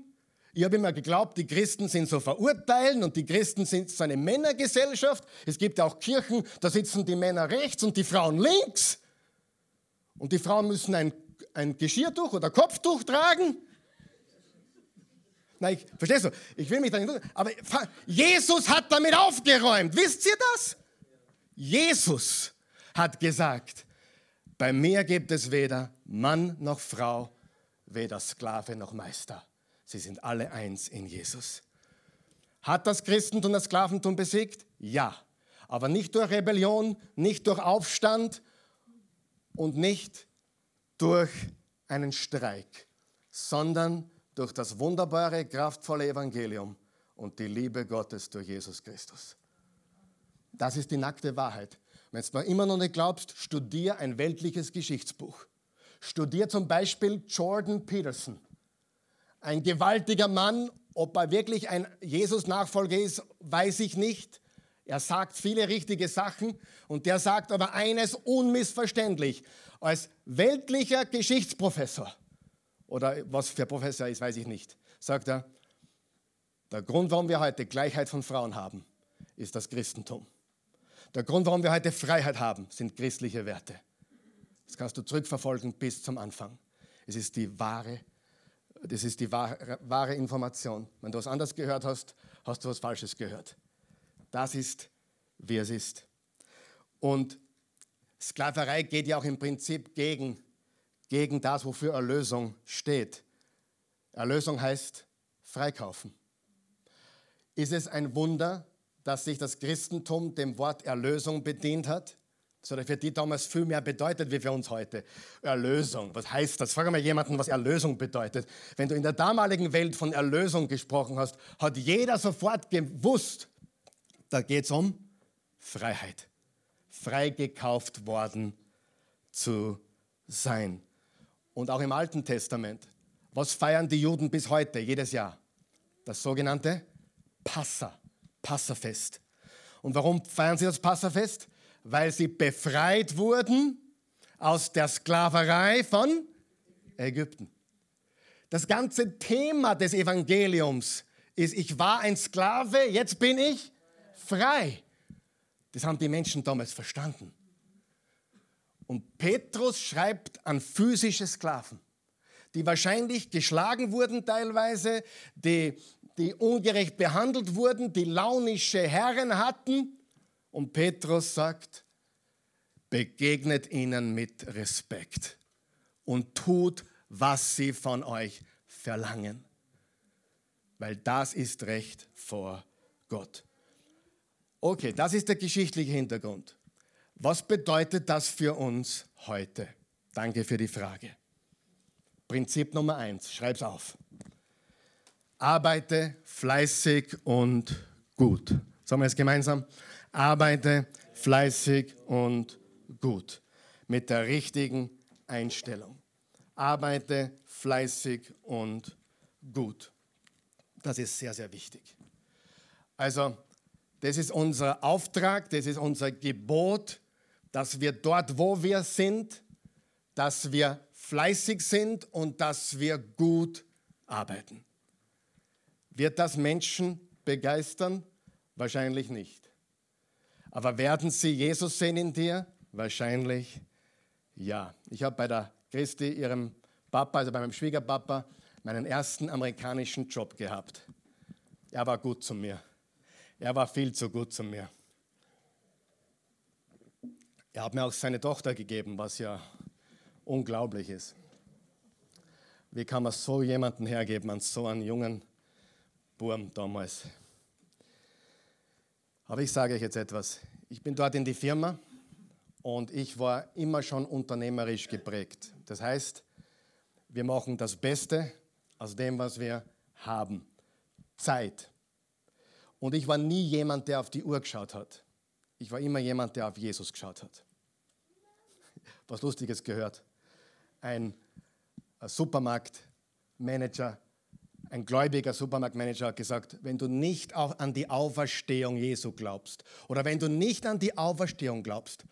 ich habe immer geglaubt, die Christen sind so verurteilen und die Christen sind so eine Männergesellschaft. Es gibt ja auch Kirchen, da sitzen die Männer rechts und die Frauen links. Und die Frauen müssen ein, ein Geschirrtuch oder Kopftuch tragen. Nein, ich, verstehst du? Ich will mich da nicht. Aber Jesus hat damit aufgeräumt. Wisst ihr das? Jesus hat gesagt, bei mir gibt es weder Mann noch Frau, weder Sklave noch Meister. Sie sind alle eins in Jesus. Hat das Christentum das Sklaventum besiegt? Ja. Aber nicht durch Rebellion, nicht durch Aufstand und nicht durch einen Streik, sondern durch das wunderbare, kraftvolle Evangelium und die Liebe Gottes durch Jesus Christus. Das ist die nackte Wahrheit. Wenn du immer noch nicht glaubst, studier ein weltliches Geschichtsbuch. Studier zum Beispiel Jordan Peterson. Ein gewaltiger Mann, ob er wirklich ein Jesus-Nachfolger ist, weiß ich nicht. Er sagt viele richtige Sachen und der sagt aber eines unmissverständlich. Als weltlicher Geschichtsprofessor oder was für Professor ist, weiß ich nicht, sagt er, der Grund, warum wir heute Gleichheit von Frauen haben, ist das Christentum. Der Grund, warum wir heute Freiheit haben, sind christliche Werte. Das kannst du zurückverfolgen bis zum Anfang. Es ist die wahre das ist die wahre, wahre Information. Wenn du was anderes gehört hast, hast du was Falsches gehört. Das ist, wie es ist. Und Sklaverei geht ja auch im Prinzip gegen, gegen das, wofür Erlösung steht. Erlösung heißt freikaufen. Ist es ein Wunder, dass sich das Christentum dem Wort Erlösung bedient hat? Das hat für die damals viel mehr bedeutet wie für uns heute. Erlösung, was heißt das? Frag mal jemanden, was Erlösung bedeutet. Wenn du in der damaligen Welt von Erlösung gesprochen hast, hat jeder sofort gewusst, da geht es um Freiheit. Freigekauft worden zu sein. Und auch im Alten Testament. Was feiern die Juden bis heute, jedes Jahr? Das sogenannte Passa, Passafest. Und warum feiern sie das Passafest? weil sie befreit wurden aus der Sklaverei von Ägypten. Das ganze Thema des Evangeliums ist, ich war ein Sklave, jetzt bin ich frei. Das haben die Menschen damals verstanden. Und Petrus schreibt an physische Sklaven, die wahrscheinlich geschlagen wurden teilweise, die, die ungerecht behandelt wurden, die launische Herren hatten und Petrus sagt, begegnet ihnen mit Respekt und tut, was sie von euch verlangen, weil das ist Recht vor Gott. Okay, das ist der geschichtliche Hintergrund. Was bedeutet das für uns heute? Danke für die Frage. Prinzip Nummer eins, schreib's auf. Arbeite fleißig und gut. Sagen wir es gemeinsam arbeite fleißig und gut mit der richtigen Einstellung. Arbeite fleißig und gut. Das ist sehr, sehr wichtig. Also, das ist unser Auftrag, das ist unser Gebot, dass wir dort, wo wir sind, dass wir fleißig sind und dass wir gut arbeiten. Wird das Menschen begeistern? Wahrscheinlich nicht. Aber werden sie Jesus sehen in dir? Wahrscheinlich ja. Ich habe bei der Christi, ihrem Papa, also bei meinem Schwiegerpapa, meinen ersten amerikanischen Job gehabt. Er war gut zu mir. Er war viel zu gut zu mir. Er hat mir auch seine Tochter gegeben, was ja unglaublich ist. Wie kann man so jemanden hergeben an so einen jungen Burm damals? Aber ich sage euch jetzt etwas. Ich bin dort in die Firma und ich war immer schon unternehmerisch geprägt. Das heißt, wir machen das Beste aus dem, was wir haben. Zeit. Und ich war nie jemand, der auf die Uhr geschaut hat. Ich war immer jemand, der auf Jesus geschaut hat. Was Lustiges gehört. Ein Supermarktmanager, ein gläubiger Supermarktmanager hat gesagt, wenn du nicht an die Auferstehung Jesu glaubst oder wenn du nicht an die Auferstehung glaubst,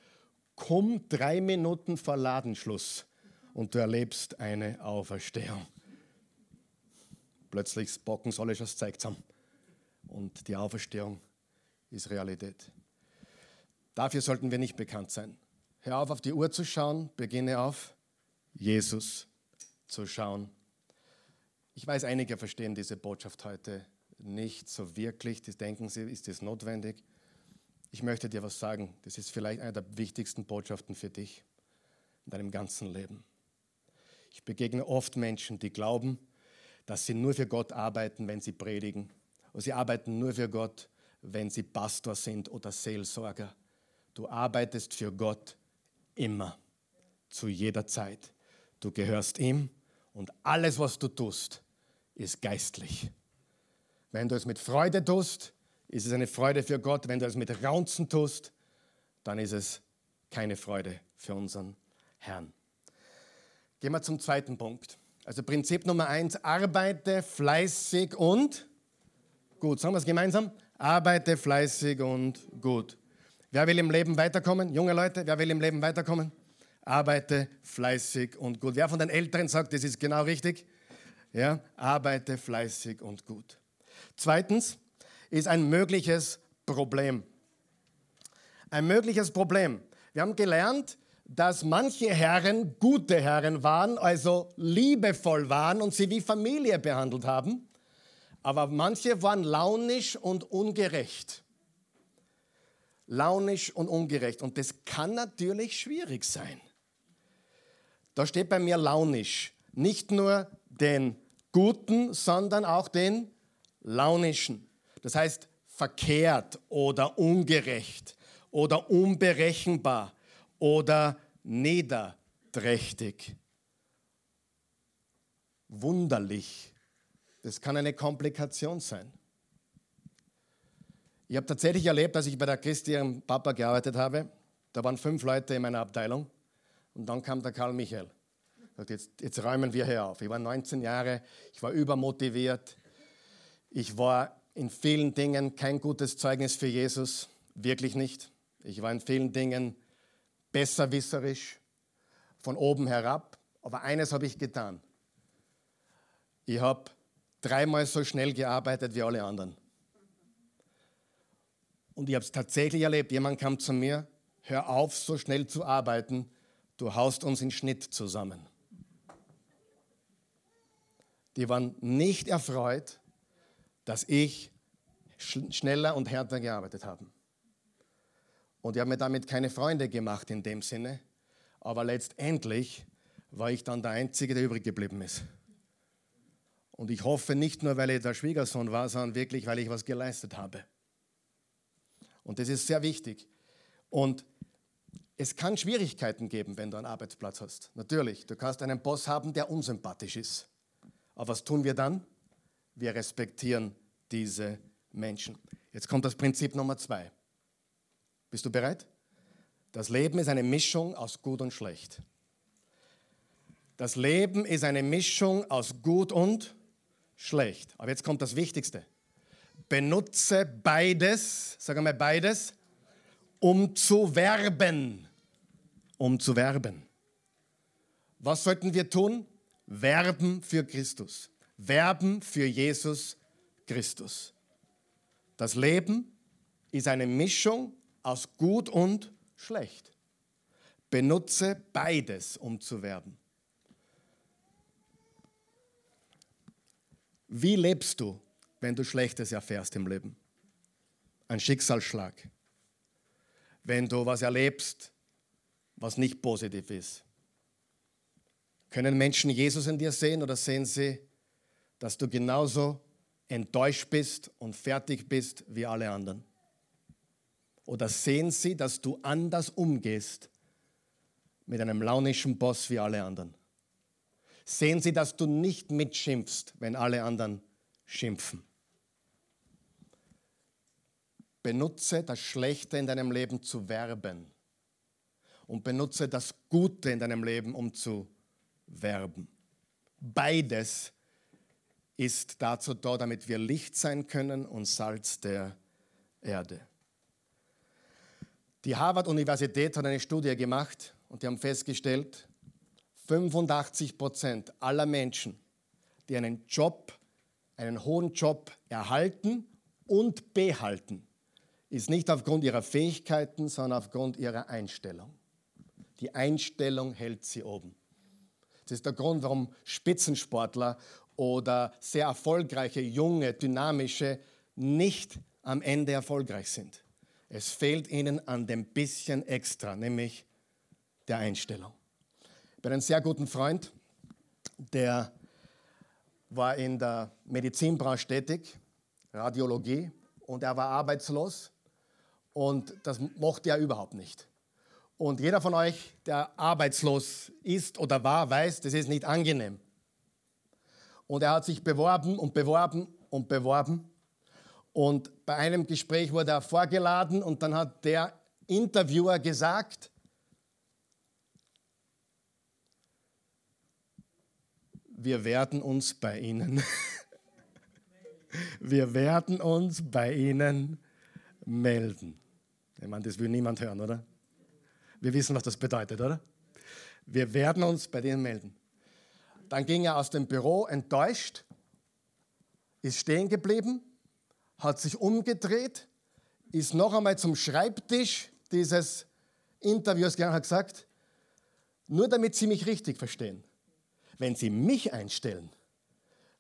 komm drei Minuten vor Ladenschluss und du erlebst eine Auferstehung. Plötzlich das Bocken soll ich was zeigt haben. Und die Auferstehung ist Realität. Dafür sollten wir nicht bekannt sein. Hör auf, auf die Uhr zu schauen, beginne auf Jesus zu schauen. Ich weiß, einige verstehen diese Botschaft heute nicht so wirklich. Die denken sie, ist das notwendig? Ich möchte dir was sagen. Das ist vielleicht eine der wichtigsten Botschaften für dich in deinem ganzen Leben. Ich begegne oft Menschen, die glauben, dass sie nur für Gott arbeiten, wenn sie predigen. Und sie arbeiten nur für Gott, wenn sie Pastor sind oder Seelsorger. Du arbeitest für Gott immer, zu jeder Zeit. Du gehörst ihm und alles, was du tust, ist geistlich. Wenn du es mit Freude tust, ist es eine Freude für Gott. Wenn du es mit Raunzen tust, dann ist es keine Freude für unseren Herrn. Gehen wir zum zweiten Punkt. Also Prinzip Nummer eins, arbeite fleißig und gut. Sagen wir es gemeinsam? Arbeite fleißig und gut. Wer will im Leben weiterkommen? Junge Leute, wer will im Leben weiterkommen? arbeite fleißig und gut. Wer von den Älteren sagt, das ist genau richtig? Ja, arbeite fleißig und gut. Zweitens ist ein mögliches Problem. Ein mögliches Problem. Wir haben gelernt, dass manche Herren gute Herren waren, also liebevoll waren und sie wie Familie behandelt haben, aber manche waren launisch und ungerecht. Launisch und ungerecht. Und das kann natürlich schwierig sein. Da steht bei mir launisch. Nicht nur den guten, sondern auch den launischen. Das heißt verkehrt oder ungerecht oder unberechenbar oder niederträchtig. Wunderlich. Das kann eine Komplikation sein. Ich habe tatsächlich erlebt, als ich bei der Christi ihrem Papa gearbeitet habe, da waren fünf Leute in meiner Abteilung und dann kam der Karl Michael. Jetzt, jetzt räumen wir hier auf. Ich war 19 Jahre, ich war übermotiviert. Ich war in vielen Dingen kein gutes Zeugnis für Jesus, wirklich nicht. Ich war in vielen Dingen besserwisserisch, von oben herab. Aber eines habe ich getan. Ich habe dreimal so schnell gearbeitet wie alle anderen. Und ich habe es tatsächlich erlebt. Jemand kam zu mir, hör auf, so schnell zu arbeiten, du haust uns in Schnitt zusammen. Die waren nicht erfreut, dass ich schneller und härter gearbeitet habe. Und ich habe mir damit keine Freunde gemacht in dem Sinne, aber letztendlich war ich dann der Einzige, der übrig geblieben ist. Und ich hoffe nicht nur, weil ich der Schwiegersohn war, sondern wirklich, weil ich was geleistet habe. Und das ist sehr wichtig. Und es kann Schwierigkeiten geben, wenn du einen Arbeitsplatz hast. Natürlich, du kannst einen Boss haben, der unsympathisch ist. Aber was tun wir dann? Wir respektieren diese Menschen. Jetzt kommt das Prinzip Nummer zwei. Bist du bereit? Das Leben ist eine Mischung aus gut und schlecht. Das Leben ist eine Mischung aus gut und schlecht. Aber jetzt kommt das Wichtigste. Benutze beides, sagen wir beides, um zu werben um zu werben. Was sollten wir tun? Werben für Christus. Werben für Jesus Christus. Das Leben ist eine Mischung aus gut und schlecht. Benutze beides, um zu werben. Wie lebst du, wenn du Schlechtes erfährst im Leben? Ein Schicksalsschlag. Wenn du was erlebst, was nicht positiv ist. Können Menschen Jesus in dir sehen oder sehen sie, dass du genauso enttäuscht bist und fertig bist wie alle anderen? Oder sehen sie, dass du anders umgehst mit einem launischen Boss wie alle anderen? Sehen sie, dass du nicht mitschimpfst, wenn alle anderen schimpfen? Benutze das Schlechte in deinem Leben zu werben und benutze das Gute in deinem Leben, um zu werben. Beides ist dazu da, damit wir Licht sein können und Salz der Erde. Die Harvard-Universität hat eine Studie gemacht und die haben festgestellt, 85 Prozent aller Menschen, die einen Job, einen hohen Job erhalten und behalten, ist nicht aufgrund ihrer Fähigkeiten, sondern aufgrund ihrer Einstellung. Die Einstellung hält sie oben. Das ist der Grund, warum Spitzensportler oder sehr erfolgreiche, junge, dynamische nicht am Ende erfolgreich sind. Es fehlt ihnen an dem bisschen extra, nämlich der Einstellung. Ich bin ein sehr guten Freund, der war in der Medizinbranche tätig, Radiologie, und er war arbeitslos und das mochte er überhaupt nicht. Und jeder von euch, der arbeitslos ist oder war, weiß, das ist nicht angenehm. Und er hat sich beworben und beworben und beworben. Und bei einem Gespräch wurde er vorgeladen und dann hat der Interviewer gesagt, wir werden uns bei Ihnen, *laughs* wir werden uns bei Ihnen melden. Ich meine, das will niemand hören, oder? Wir wissen, was das bedeutet, oder? Wir werden uns bei denen melden. Dann ging er aus dem Büro enttäuscht, ist stehen geblieben, hat sich umgedreht, ist noch einmal zum Schreibtisch dieses Interviews gegangen und hat gesagt, nur damit Sie mich richtig verstehen, wenn Sie mich einstellen,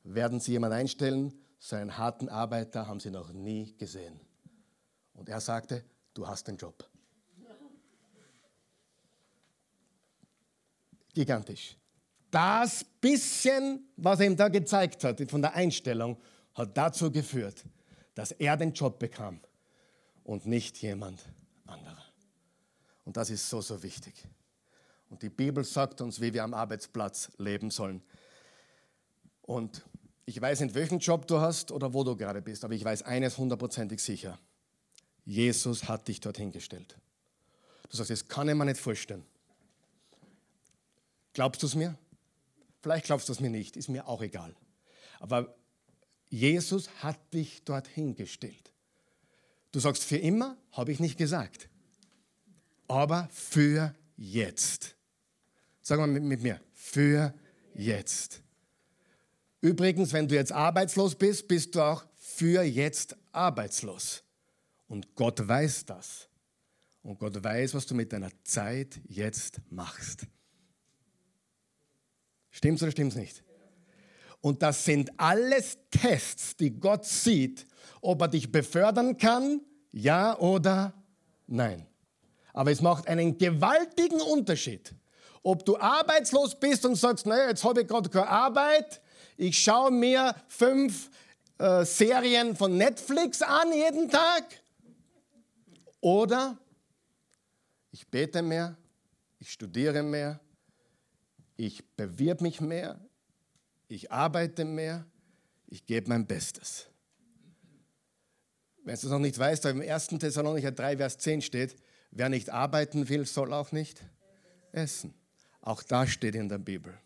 werden Sie jemanden einstellen, so einen harten Arbeiter haben Sie noch nie gesehen. Und er sagte, du hast den Job. gigantisch. Das bisschen, was er ihm da gezeigt hat, von der Einstellung, hat dazu geführt, dass er den Job bekam und nicht jemand anderer. Und das ist so, so wichtig. Und die Bibel sagt uns, wie wir am Arbeitsplatz leben sollen. Und ich weiß nicht, welchen Job du hast oder wo du gerade bist, aber ich weiß eines hundertprozentig sicher. Jesus hat dich dorthin gestellt. Du sagst, das kann ich mir nicht vorstellen. Glaubst du es mir? Vielleicht glaubst du es mir nicht, ist mir auch egal. Aber Jesus hat dich dorthin gestellt. Du sagst für immer, habe ich nicht gesagt. Aber für jetzt. Sag mal mit, mit mir, für jetzt. Übrigens, wenn du jetzt arbeitslos bist, bist du auch für jetzt arbeitslos. Und Gott weiß das. Und Gott weiß, was du mit deiner Zeit jetzt machst. Stimmt's oder stimmt's nicht? Und das sind alles Tests, die Gott sieht, ob er dich befördern kann, ja oder nein. Aber es macht einen gewaltigen Unterschied, ob du arbeitslos bist und sagst, naja, jetzt habe ich gerade keine Arbeit, ich schaue mir fünf äh, Serien von Netflix an jeden Tag. Oder ich bete mehr, ich studiere mehr, ich bewirb mich mehr, ich arbeite mehr, ich gebe mein Bestes. Wenn du es noch nicht weißt, im 1. Thessalonicher 3, Vers 10 steht, wer nicht arbeiten will, soll auch nicht essen. Auch das steht in der Bibel.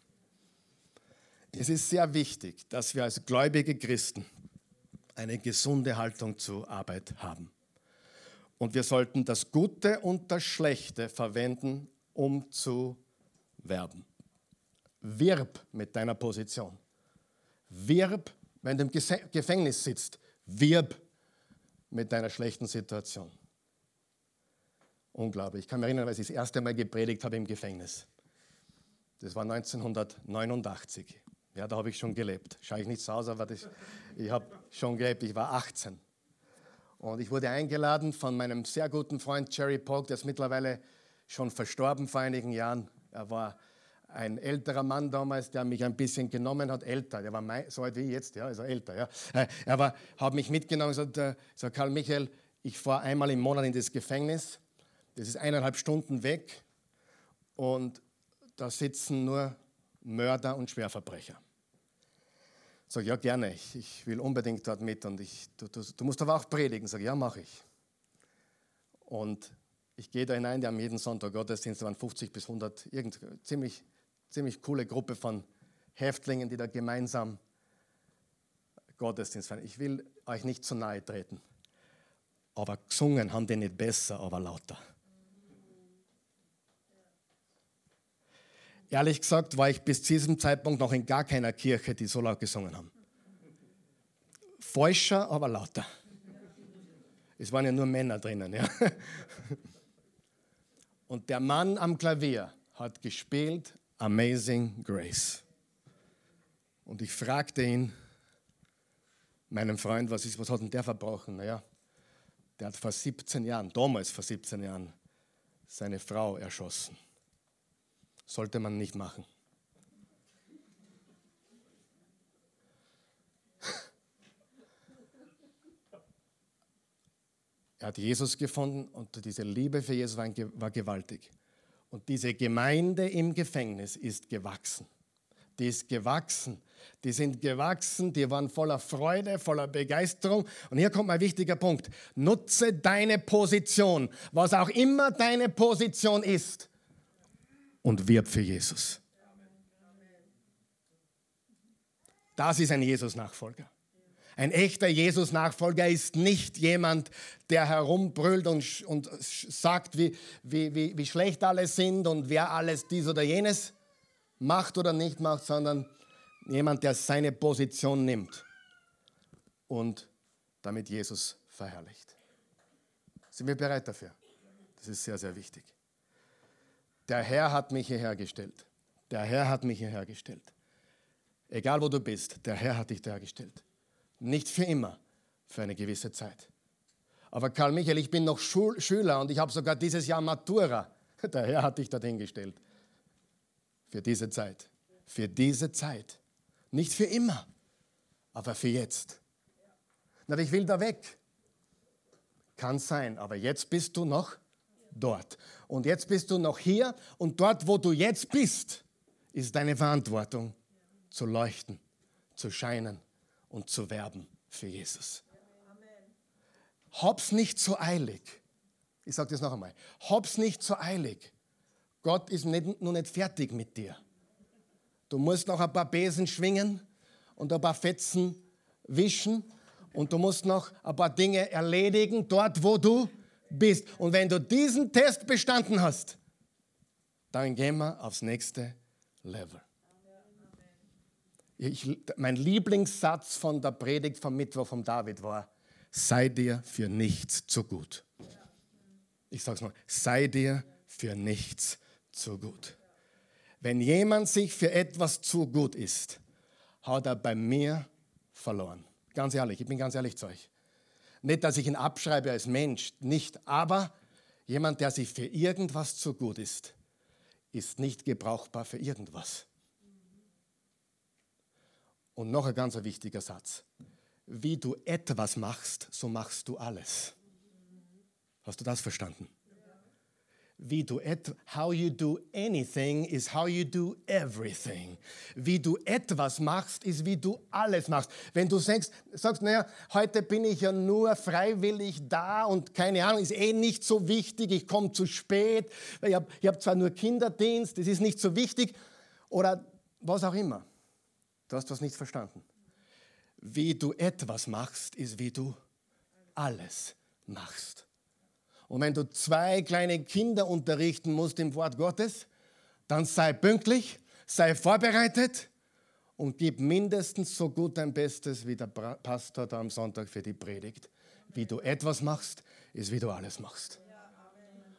Es ist sehr wichtig, dass wir als gläubige Christen eine gesunde Haltung zur Arbeit haben. Und wir sollten das Gute und das Schlechte verwenden, um zu werben. Wirb mit deiner Position. Wirb, wenn du im Gefängnis sitzt. Wirb mit deiner schlechten Situation. Unglaublich. Ich kann mich erinnern, als ich das erste Mal gepredigt habe im Gefängnis. Das war 1989. Ja, da habe ich schon gelebt. Schaue ich nicht so aus, aber das, ich habe schon gelebt. Ich war 18. Und ich wurde eingeladen von meinem sehr guten Freund Jerry Polk, der ist mittlerweile schon verstorben vor einigen Jahren. Er war ein älterer Mann damals, der mich ein bisschen genommen hat, älter, der war so alt wie jetzt, ja, also älter. Ja. Äh, er war, hat mich mitgenommen und gesagt, äh, Karl Michael, ich fahre einmal im Monat in das Gefängnis, das ist eineinhalb Stunden weg und da sitzen nur Mörder und Schwerverbrecher. Sag ja gerne, ich, ich, will unbedingt dort mit und ich, du, du, du musst aber auch predigen. Sag ja, mache ich. Und ich gehe da hinein, die haben jeden Sonntag Gottesdienst, da waren 50 bis 100, irgend, ziemlich, ziemlich coole Gruppe von Häftlingen, die da gemeinsam Gottesdienst feiern. Ich will euch nicht zu nahe treten, aber gesungen haben die nicht besser, aber lauter. Ehrlich gesagt war ich bis zu diesem Zeitpunkt noch in gar keiner Kirche, die so laut gesungen haben. Falscher, aber lauter. Es waren ja nur Männer drinnen. Ja. *laughs* Und der Mann am Klavier hat gespielt Amazing Grace. Und ich fragte ihn, meinem Freund, was, ist, was hat denn der verbrochen? Naja, der hat vor 17 Jahren, damals vor 17 Jahren, seine Frau erschossen. Sollte man nicht machen. *laughs* Er hat Jesus gefunden und diese Liebe für Jesus war, gewaltig. Und diese Gemeinde im Gefängnis ist gewachsen. Die ist gewachsen. Die sind gewachsen, die waren voller Freude, voller Begeisterung. Und hier kommt mein wichtiger Punkt. Nutze deine Position, was auch immer deine Position ist, und wirb für Jesus. Das ist ein Jesus-Nachfolger. Ein echter Jesus-Nachfolger ist nicht jemand, der herumbrüllt und, und sagt, wie, wie, wie, wie schlecht alle sind und wer alles dies oder jenes macht oder nicht macht, sondern jemand, der seine Position nimmt und damit Jesus verherrlicht. Sind wir bereit dafür? Das ist sehr, sehr wichtig. Der Herr hat mich hierher gestellt. Der Herr hat mich hierher gestellt. Egal wo du bist, der Herr hat dich hergestellt. Nicht für immer, für eine gewisse Zeit. Aber Karl Michael, ich bin noch Schul Schüler und ich habe sogar dieses Jahr Matura. *laughs* Der Herr hat dich dorthin gestellt. Für diese Zeit. Für diese Zeit. Nicht für immer, aber für jetzt. Aber ich will da weg. Kann sein, aber jetzt bist du noch dort. Und jetzt bist du noch hier und dort, wo du jetzt bist, ist deine Verantwortung zu leuchten, zu scheinen und zu werben für Jesus. Hab's nicht so eilig. Ich sage das noch einmal. Hab's nicht so eilig. Gott ist nicht, nur nicht fertig mit dir. Du musst noch ein paar Besen schwingen und ein paar Fetzen wischen und du musst noch ein paar Dinge erledigen, dort wo du bist. Und wenn du diesen Test bestanden hast, dann gehen wir aufs nächste Level. Ich, mein Lieblingssatz von der Predigt vom Mittwoch von David war, sei dir für nichts zu gut. Ich sage es mal, sei dir für nichts zu gut. Wenn jemand sich für etwas zu gut ist, hat er bei mir verloren. Ganz ehrlich, ich bin ganz ehrlich zu euch. Nicht, dass ich ihn abschreibe als Mensch, nicht, aber jemand, der sich für irgendwas zu gut ist, ist nicht gebrauchbar für irgendwas. Und noch ein ganz wichtiger Satz. Wie du etwas machst, so machst du alles. Hast du das verstanden? Wie du how you do anything is how you do everything. Wie du etwas machst, ist wie du alles machst. Wenn du sagst, sagst, naja, heute bin ich ja nur freiwillig da und keine Ahnung, ist eh nicht so wichtig, ich komme zu spät, ich habe hab zwar nur Kinderdienst, das ist nicht so wichtig oder was auch immer. Du hast das nicht verstanden. Wie du etwas machst, ist wie du alles machst. Und wenn du zwei kleine Kinder unterrichten musst im Wort Gottes, dann sei pünktlich, sei vorbereitet und gib mindestens so gut dein Bestes wie der Pastor da am Sonntag für die Predigt. Wie du etwas machst, ist wie du alles machst.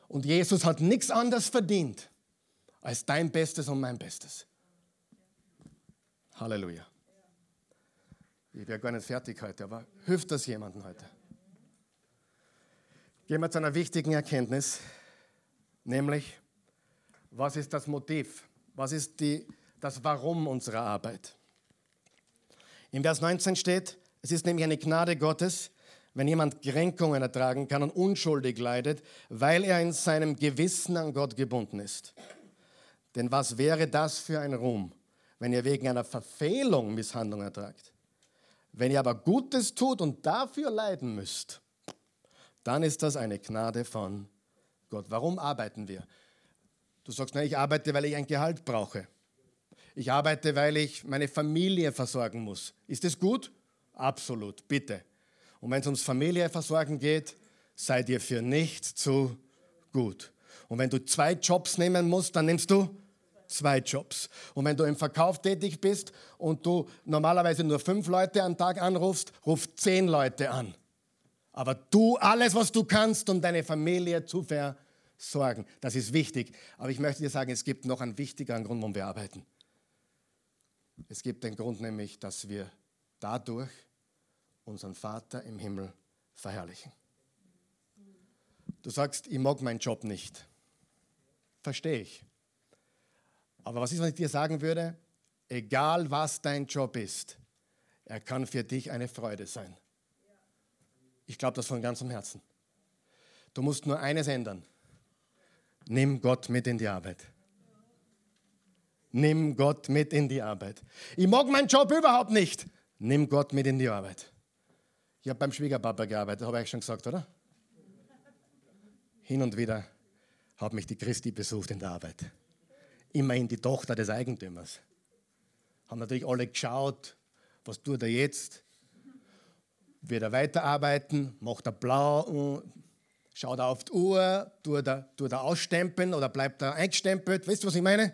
Und Jesus hat nichts anderes verdient als dein Bestes und mein Bestes. Halleluja. Ich wäre gar nicht fertig heute, aber hilft das jemandem heute? Gehen wir zu einer wichtigen Erkenntnis, nämlich, was ist das Motiv? Was ist die, das Warum unserer Arbeit? Im Vers 19 steht, es ist nämlich eine Gnade Gottes, wenn jemand Kränkungen ertragen kann und unschuldig leidet, weil er in seinem Gewissen an Gott gebunden ist. Denn was wäre das für ein Ruhm, wenn ihr wegen einer Verfehlung Misshandlung ertragt? Wenn ihr aber Gutes tut und dafür leiden müsst, dann ist das eine Gnade von Gott. Warum arbeiten wir? Du sagst, nein, ich arbeite, weil ich ein Gehalt brauche. Ich arbeite, weil ich meine Familie versorgen muss. Ist das gut? Absolut, bitte. Und wenn es ums Familie versorgen geht, seid ihr für nichts zu gut. Und wenn du zwei Jobs nehmen musst, dann nimmst du zwei Jobs. Und wenn du im Verkauf tätig bist und du normalerweise nur fünf Leute am Tag anrufst, ruf zehn Leute an. Aber du alles, was du kannst, um deine Familie zu versorgen. Das ist wichtig. Aber ich möchte dir sagen, es gibt noch einen wichtigeren Grund, warum wir arbeiten. Es gibt den Grund nämlich, dass wir dadurch unseren Vater im Himmel verherrlichen. Du sagst, ich mag meinen Job nicht. Verstehe ich. Aber was ist, wenn ich dir sagen würde, egal was dein Job ist, er kann für dich eine Freude sein. Ich glaube das von ganzem Herzen. Du musst nur eines ändern. Nimm Gott mit in die Arbeit. Nimm Gott mit in die Arbeit. Ich mag meinen Job überhaupt nicht. Nimm Gott mit in die Arbeit. Ich habe beim Schwiegerpapa gearbeitet, habe ich schon gesagt, oder? Hin und wieder hat mich die Christi besucht in der Arbeit. Immerhin die Tochter des Eigentümers. Haben natürlich alle geschaut, was tut er jetzt? Wird er weiterarbeiten? Macht er blau? Schaut er auf die Uhr? Tut er, tut er ausstempeln oder bleibt er eingestempelt? Weißt du, was ich meine?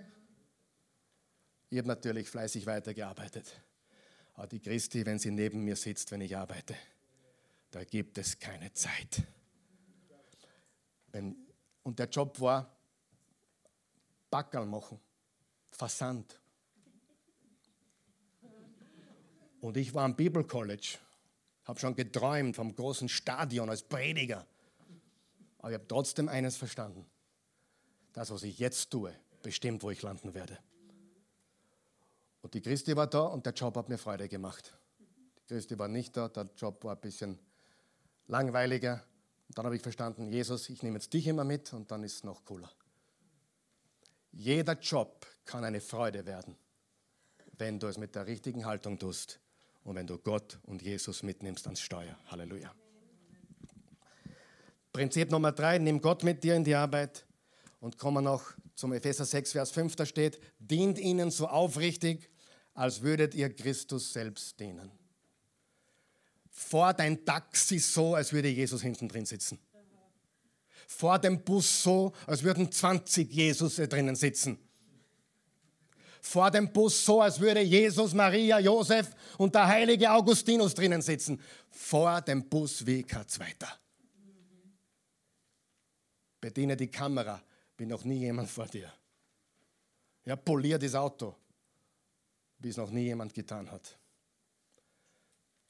Ich habe natürlich fleißig weitergearbeitet. Aber die Christi, wenn sie neben mir sitzt, wenn ich arbeite, da gibt es keine Zeit. Wenn, und der Job war Backerl machen, Versand. Und ich war am Bibelcollege, habe schon geträumt vom großen Stadion als Prediger. Aber ich habe trotzdem eines verstanden. Das, was ich jetzt tue, bestimmt, wo ich landen werde. Und die Christi war da und der Job hat mir Freude gemacht. Die Christi war nicht da, der Job war ein bisschen langweiliger. Und dann habe ich verstanden, Jesus, ich nehme jetzt dich immer mit und dann ist es noch cooler. Jeder Job kann eine Freude werden, wenn du es mit der richtigen Haltung tust und wenn du Gott und Jesus mitnimmst ans Steuer. Halleluja. Prinzip Nummer drei, nimm Gott mit dir in die Arbeit und kommen noch zum Epheser 6, Vers 5, da steht, dient ihnen so aufrichtig, als würdet ihr Christus selbst dienen vor dein Taxi so, als würde Jesus hinten drin sitzen. Vor dem Bus so, als würden 20 Jesus drinnen sitzen. Vor dem Bus so, als würde Jesus, Maria, Josef und der heilige Augustinus drinnen sitzen. Vor dem Bus wie kein Zweiter. Bediene die Kamera, wie noch nie jemand vor dir. Ja, polier das Auto, wie es noch nie jemand getan hat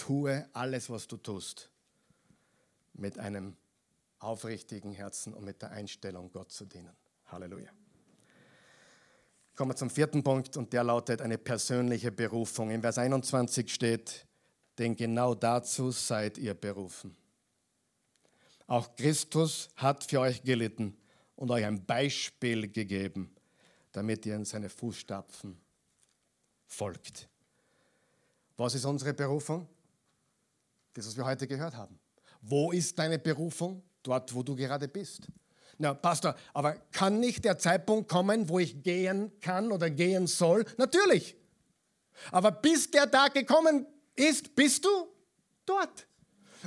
tue alles, was du tust, mit einem aufrichtigen Herzen und mit der Einstellung, Gott zu dienen. Halleluja. Kommen wir zum vierten Punkt und der lautet eine persönliche Berufung. In Vers 21 steht, denn genau dazu seid ihr berufen. Auch Christus hat für euch gelitten und euch ein Beispiel gegeben, damit ihr in seine Fußstapfen folgt. Was ist unsere Berufung? Das, was wir heute gehört haben. Wo ist deine Berufung? Dort, wo du gerade bist. Na, Pastor, aber kann nicht der Zeitpunkt kommen, wo ich gehen kann oder gehen soll? Natürlich. Aber bis der Tag gekommen ist, bist du dort.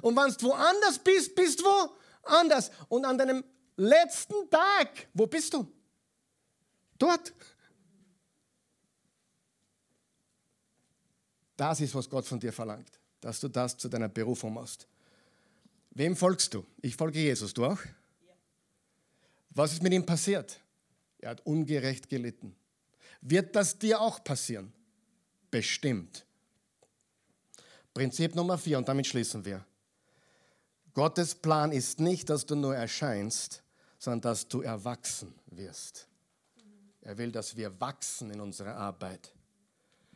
Und wenn du woanders bist, bist du wo? Anders. Und an deinem letzten Tag, wo bist du? Dort. Das ist, was Gott von dir verlangt dass du das zu deiner Berufung machst. Wem folgst du? Ich folge Jesus. Du auch? Was ist mit ihm passiert? Er hat ungerecht gelitten. Wird das dir auch passieren? bestimmt. Prinzip Nummer vier, und damit schließen wir. Gottes Plan ist nicht, dass du nur erscheinst, sondern dass du erwachsen wirst. Er will, dass wir wachsen in unserer Arbeit.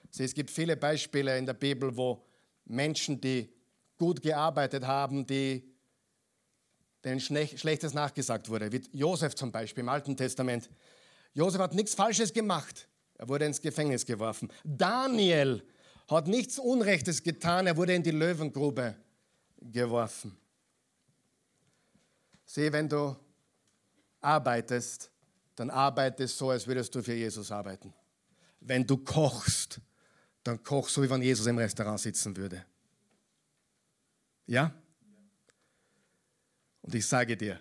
Sieh, es gibt viele Beispiele in der Bibel, wo Menschen, die gut gearbeitet haben, die denen Schlechtes nachgesagt wurde, wie Josef zum Beispiel im Alten Testament. Josef hat nichts Falsches gemacht. Er wurde ins Gefängnis geworfen. Daniel hat nichts Unrechtes getan. Er wurde in die Löwengrube geworfen. Sieh, wenn du arbeitest, dann arbeitest so, als würdest du für Jesus arbeiten. Wenn du kochst, dann koch so, wie wenn Jesus im Restaurant sitzen würde. Ja? Und ich sage dir,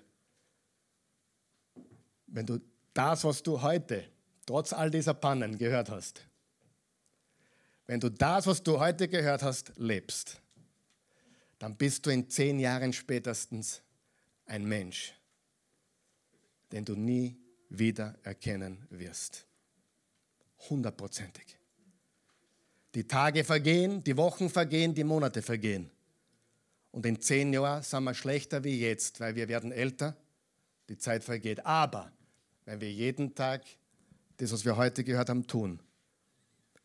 wenn du das, was du heute, trotz all dieser Pannen gehört hast, wenn du das, was du heute gehört hast, lebst, dann bist du in zehn Jahren spätestens ein Mensch, den du nie wieder erkennen wirst. Hundertprozentig. Die Tage vergehen, die Wochen vergehen, die Monate vergehen. Und in zehn Jahren sind wir schlechter wie jetzt, weil wir werden älter, die Zeit vergeht. Aber wenn wir jeden Tag das, was wir heute gehört haben, tun,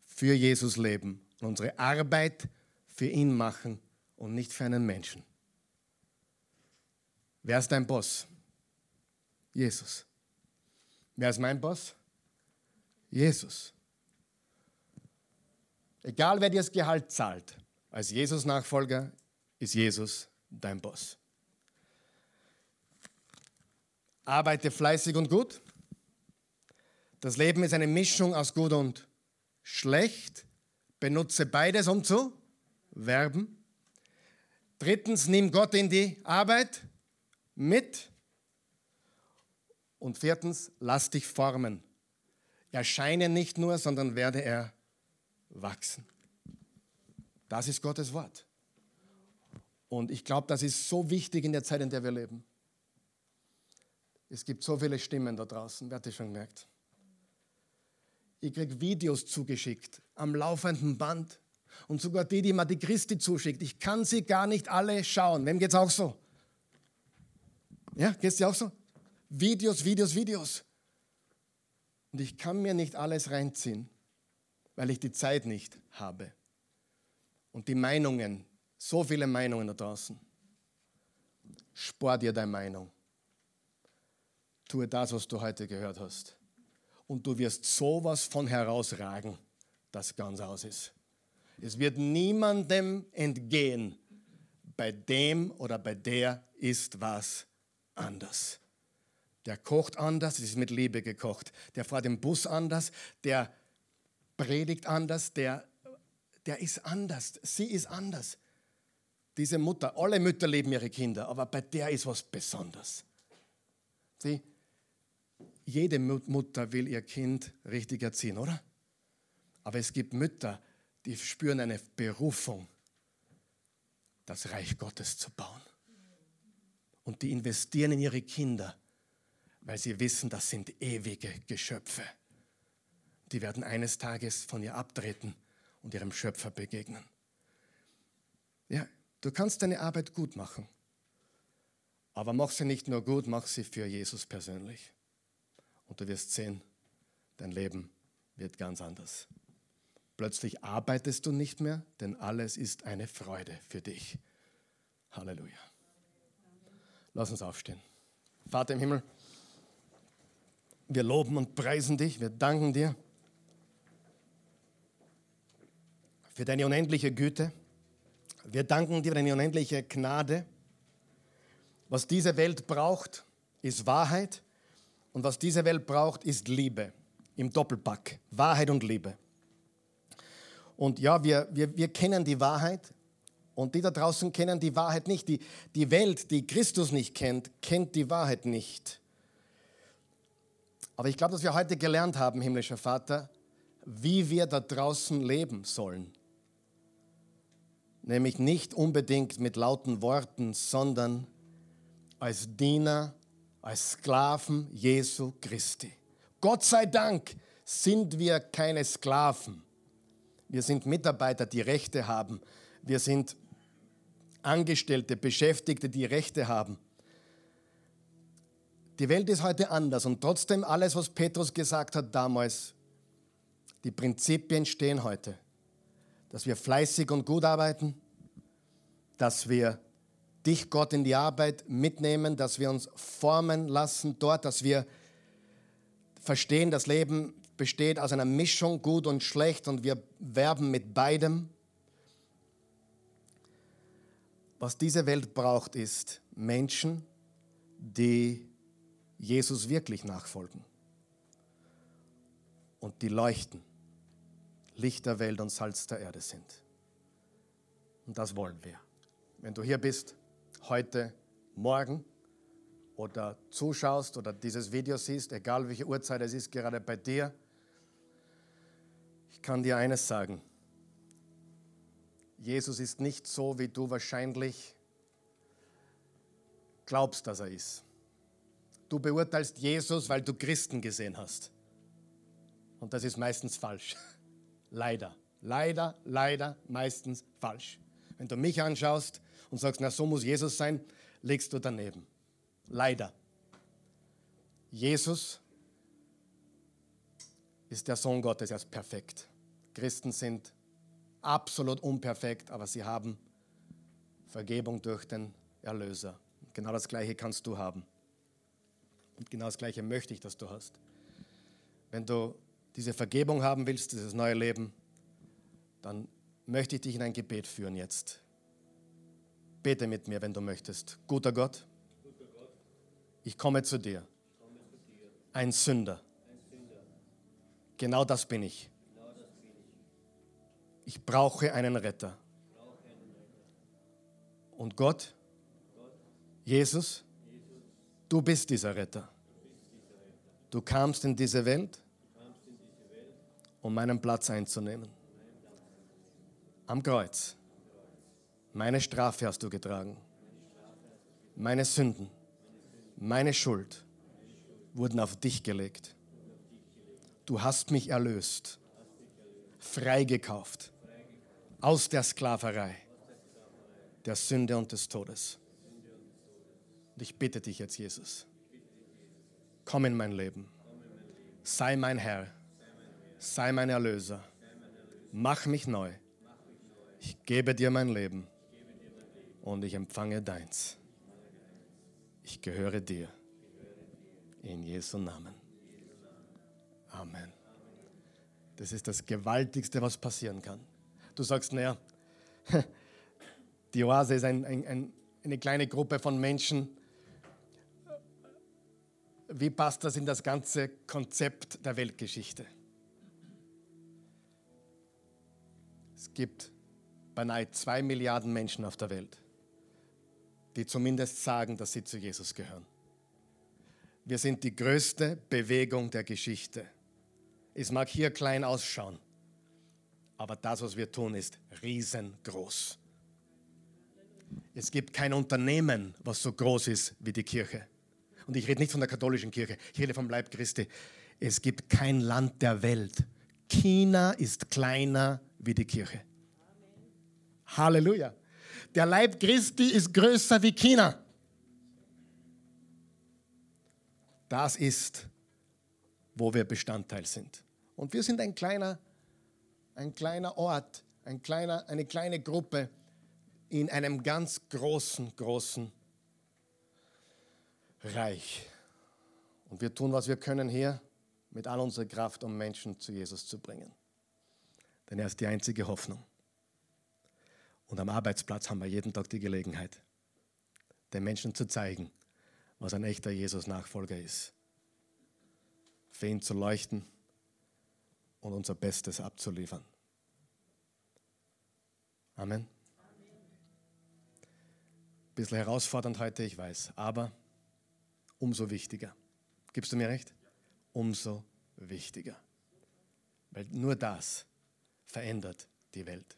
für Jesus leben und unsere Arbeit für ihn machen und nicht für einen Menschen. Wer ist dein Boss? Jesus. Wer ist mein Boss? Jesus. Egal wer dir das Gehalt zahlt, als Jesus-Nachfolger ist Jesus dein Boss. Arbeite fleißig und gut. Das Leben ist eine Mischung aus gut und schlecht. Benutze beides, um zu werben. Drittens, nimm Gott in die Arbeit mit. Und viertens, lass dich formen. Erscheine nicht nur, sondern werde er wachsen. Das ist Gottes Wort. Und ich glaube, das ist so wichtig in der Zeit, in der wir leben. Es gibt so viele Stimmen da draußen, wer hat das schon gemerkt? Ich kriege Videos zugeschickt am laufenden Band und sogar die, die mir die Christi zuschickt. Ich kann sie gar nicht alle schauen. Wem geht es auch so? Ja, geht es dir auch so? Videos, Videos, Videos. Und ich kann mir nicht alles reinziehen, weil ich die Zeit nicht habe. Und die Meinungen, so viele Meinungen da draußen. Spar dir deine Meinung. Tue das, was du heute gehört hast. Und du wirst sowas von herausragen, das ganz aus ist. Es wird niemandem entgehen, bei dem oder bei der ist was anders. Der kocht anders, es ist mit Liebe gekocht. Der fährt den Bus anders, der predigt anders, der, der ist anders. Sie ist anders diese Mutter, alle Mütter lieben ihre Kinder, aber bei der ist was Besonderes. Sieh, jede Mutter will ihr Kind richtig erziehen, oder? Aber es gibt Mütter, die spüren eine Berufung, das Reich Gottes zu bauen. Und die investieren in ihre Kinder, weil sie wissen, das sind ewige Geschöpfe. Die werden eines Tages von ihr abtreten und ihrem Schöpfer begegnen. Ja, Du kannst deine Arbeit gut machen. Aber mach sie nicht nur gut, mach sie für Jesus persönlich. Und du wirst sehen, dein Leben wird ganz anders. Plötzlich arbeitest du nicht mehr, denn alles ist eine Freude für dich. Halleluja. Lass uns aufstehen. Vater im Himmel, wir loben und preisen dich, wir danken dir für deine unendliche Güte wir danken dir für deine unendliche Gnade. Was diese Welt braucht, ist Wahrheit. Und was diese Welt braucht, ist Liebe. Im Doppelpack. Wahrheit und Liebe. Und ja, wir, wir, wir kennen die Wahrheit. Und die da draußen kennen die Wahrheit nicht. Die, die Welt, die Christus nicht kennt, kennt die Wahrheit nicht. Aber ich glaube, dass wir heute gelernt haben, himmlischer Vater, wie wir da draußen leben sollen nämlich nicht unbedingt mit lauten Worten, sondern als Diener, als Sklaven Jesu Christi. Gott sei Dank sind wir keine Sklaven. Wir sind Mitarbeiter, die Rechte haben. Wir sind Angestellte, Beschäftigte, die Rechte haben. Die Welt ist heute anders und trotzdem alles, was Petrus gesagt hat damals, die Prinzipien stehen heute. Dass wir fleißig und gut arbeiten, dass wir dich, Gott, in die Arbeit mitnehmen, dass wir uns formen lassen dort, dass wir verstehen, das Leben besteht aus einer Mischung gut und schlecht und wir werben mit beidem. Was diese Welt braucht, ist Menschen, die Jesus wirklich nachfolgen und die leuchten, Licht der Welt und Salz der Erde sind. Und das wollen wir. Wenn du hier bist, heute, morgen oder zuschaust oder dieses Video siehst, egal welche Uhrzeit es ist, gerade bei dir, ich kann dir eines sagen. Jesus ist nicht so, wie du wahrscheinlich glaubst, dass er ist. Du beurteilst Jesus, weil du Christen gesehen hast. Und das ist meistens falsch. *laughs* Leider. Leider, leider meistens falsch. Wenn du mich anschaust und sagst, na so muss Jesus sein, legst du daneben. Leider. Jesus ist der Sohn Gottes, er ist perfekt. Christen sind absolut unperfekt, aber sie haben Vergebung durch den Erlöser. Genau das Gleiche kannst du haben. Und genau das Gleiche möchte ich, dass du hast. Wenn du diese Vergebung haben willst, dieses neue Leben, dann möchte ich dich in ein Gebet führen jetzt. Bete mit mir, wenn du möchtest. Guter Gott, ich komme zu dir. Ein Sünder. Genau das bin ich. Ich brauche einen Retter. Und Gott, Jesus, du bist dieser Retter. Du kamst in diese Welt, um meinen Platz einzunehmen. Am Kreuz. Meine Strafe hast du getragen. Meine Sünden, meine Schuld wurden auf dich gelegt. Du hast mich erlöst, freigekauft aus der Sklaverei, der Sünde und des Todes. Und ich bitte dich jetzt, Jesus, komm in mein Leben, sei mein Herr, sei mein Erlöser, mach mich neu. Ich gebe dir mein Leben und ich empfange deins. Ich gehöre dir. In Jesu Namen. Amen. Das ist das Gewaltigste, was passieren kann. Du sagst, naja, die Oase ist ein, ein, ein, eine kleine Gruppe von Menschen. Wie passt das in das ganze Konzept der Weltgeschichte? Es gibt beinahe zwei Milliarden Menschen auf der Welt, die zumindest sagen, dass sie zu Jesus gehören. Wir sind die größte Bewegung der Geschichte. Es mag hier klein ausschauen, aber das, was wir tun, ist riesengroß. Es gibt kein Unternehmen, was so groß ist wie die Kirche. Und ich rede nicht von der katholischen Kirche, ich rede vom Leib Christi. Es gibt kein Land der Welt. China ist kleiner wie die Kirche. Halleluja. Der Leib Christi ist größer wie China. Das ist, wo wir Bestandteil sind. Und wir sind ein kleiner ein kleiner Ort, ein kleiner, eine kleine Gruppe in einem ganz großen, großen Reich. Und wir tun, was wir können hier mit all unserer Kraft, um Menschen zu Jesus zu bringen. Denn er ist die einzige Hoffnung. Und am Arbeitsplatz haben wir jeden Tag die Gelegenheit, den Menschen zu zeigen, was ein echter Jesus-Nachfolger ist. Für ihn zu leuchten und unser Bestes abzuliefern. Amen. Ein bisschen herausfordernd heute, ich weiß, aber umso wichtiger. Gibst du mir recht? Umso wichtiger. Weil nur das verändert die Welt.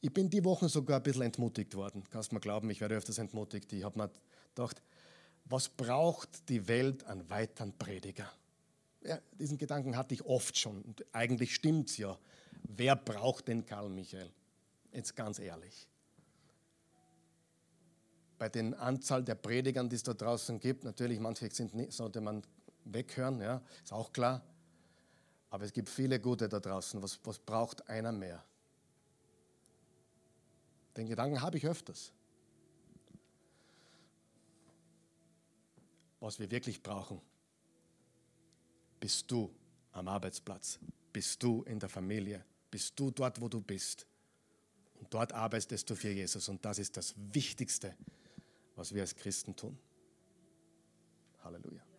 Ich bin die Wochen sogar ein bisschen entmutigt worden. Kannst du mir glauben, ich werde öfters entmutigt. Ich habe mir gedacht, was braucht die Welt an weiteren Prediger? ja, diesen Gedanken hatte ich oft schon. Und eigentlich stimmt es ja. Wer braucht den Karl Michael? Jetzt ganz ehrlich. Bei den Anzahl der Predigern, die es da draußen gibt, natürlich, manche sind nicht, sollte man weghören, ja, ist auch klar. Aber es gibt viele gute da draußen. Was, was braucht einer mehr? Den Gedanken habe ich öfters. Was wir wirklich brauchen, bist du am Arbeitsplatz, bist du in der Familie, bist du dort, wo du bist. Und dort arbeitest du für Jesus. Und das ist das Wichtigste, was wir als Christen tun. Halleluja.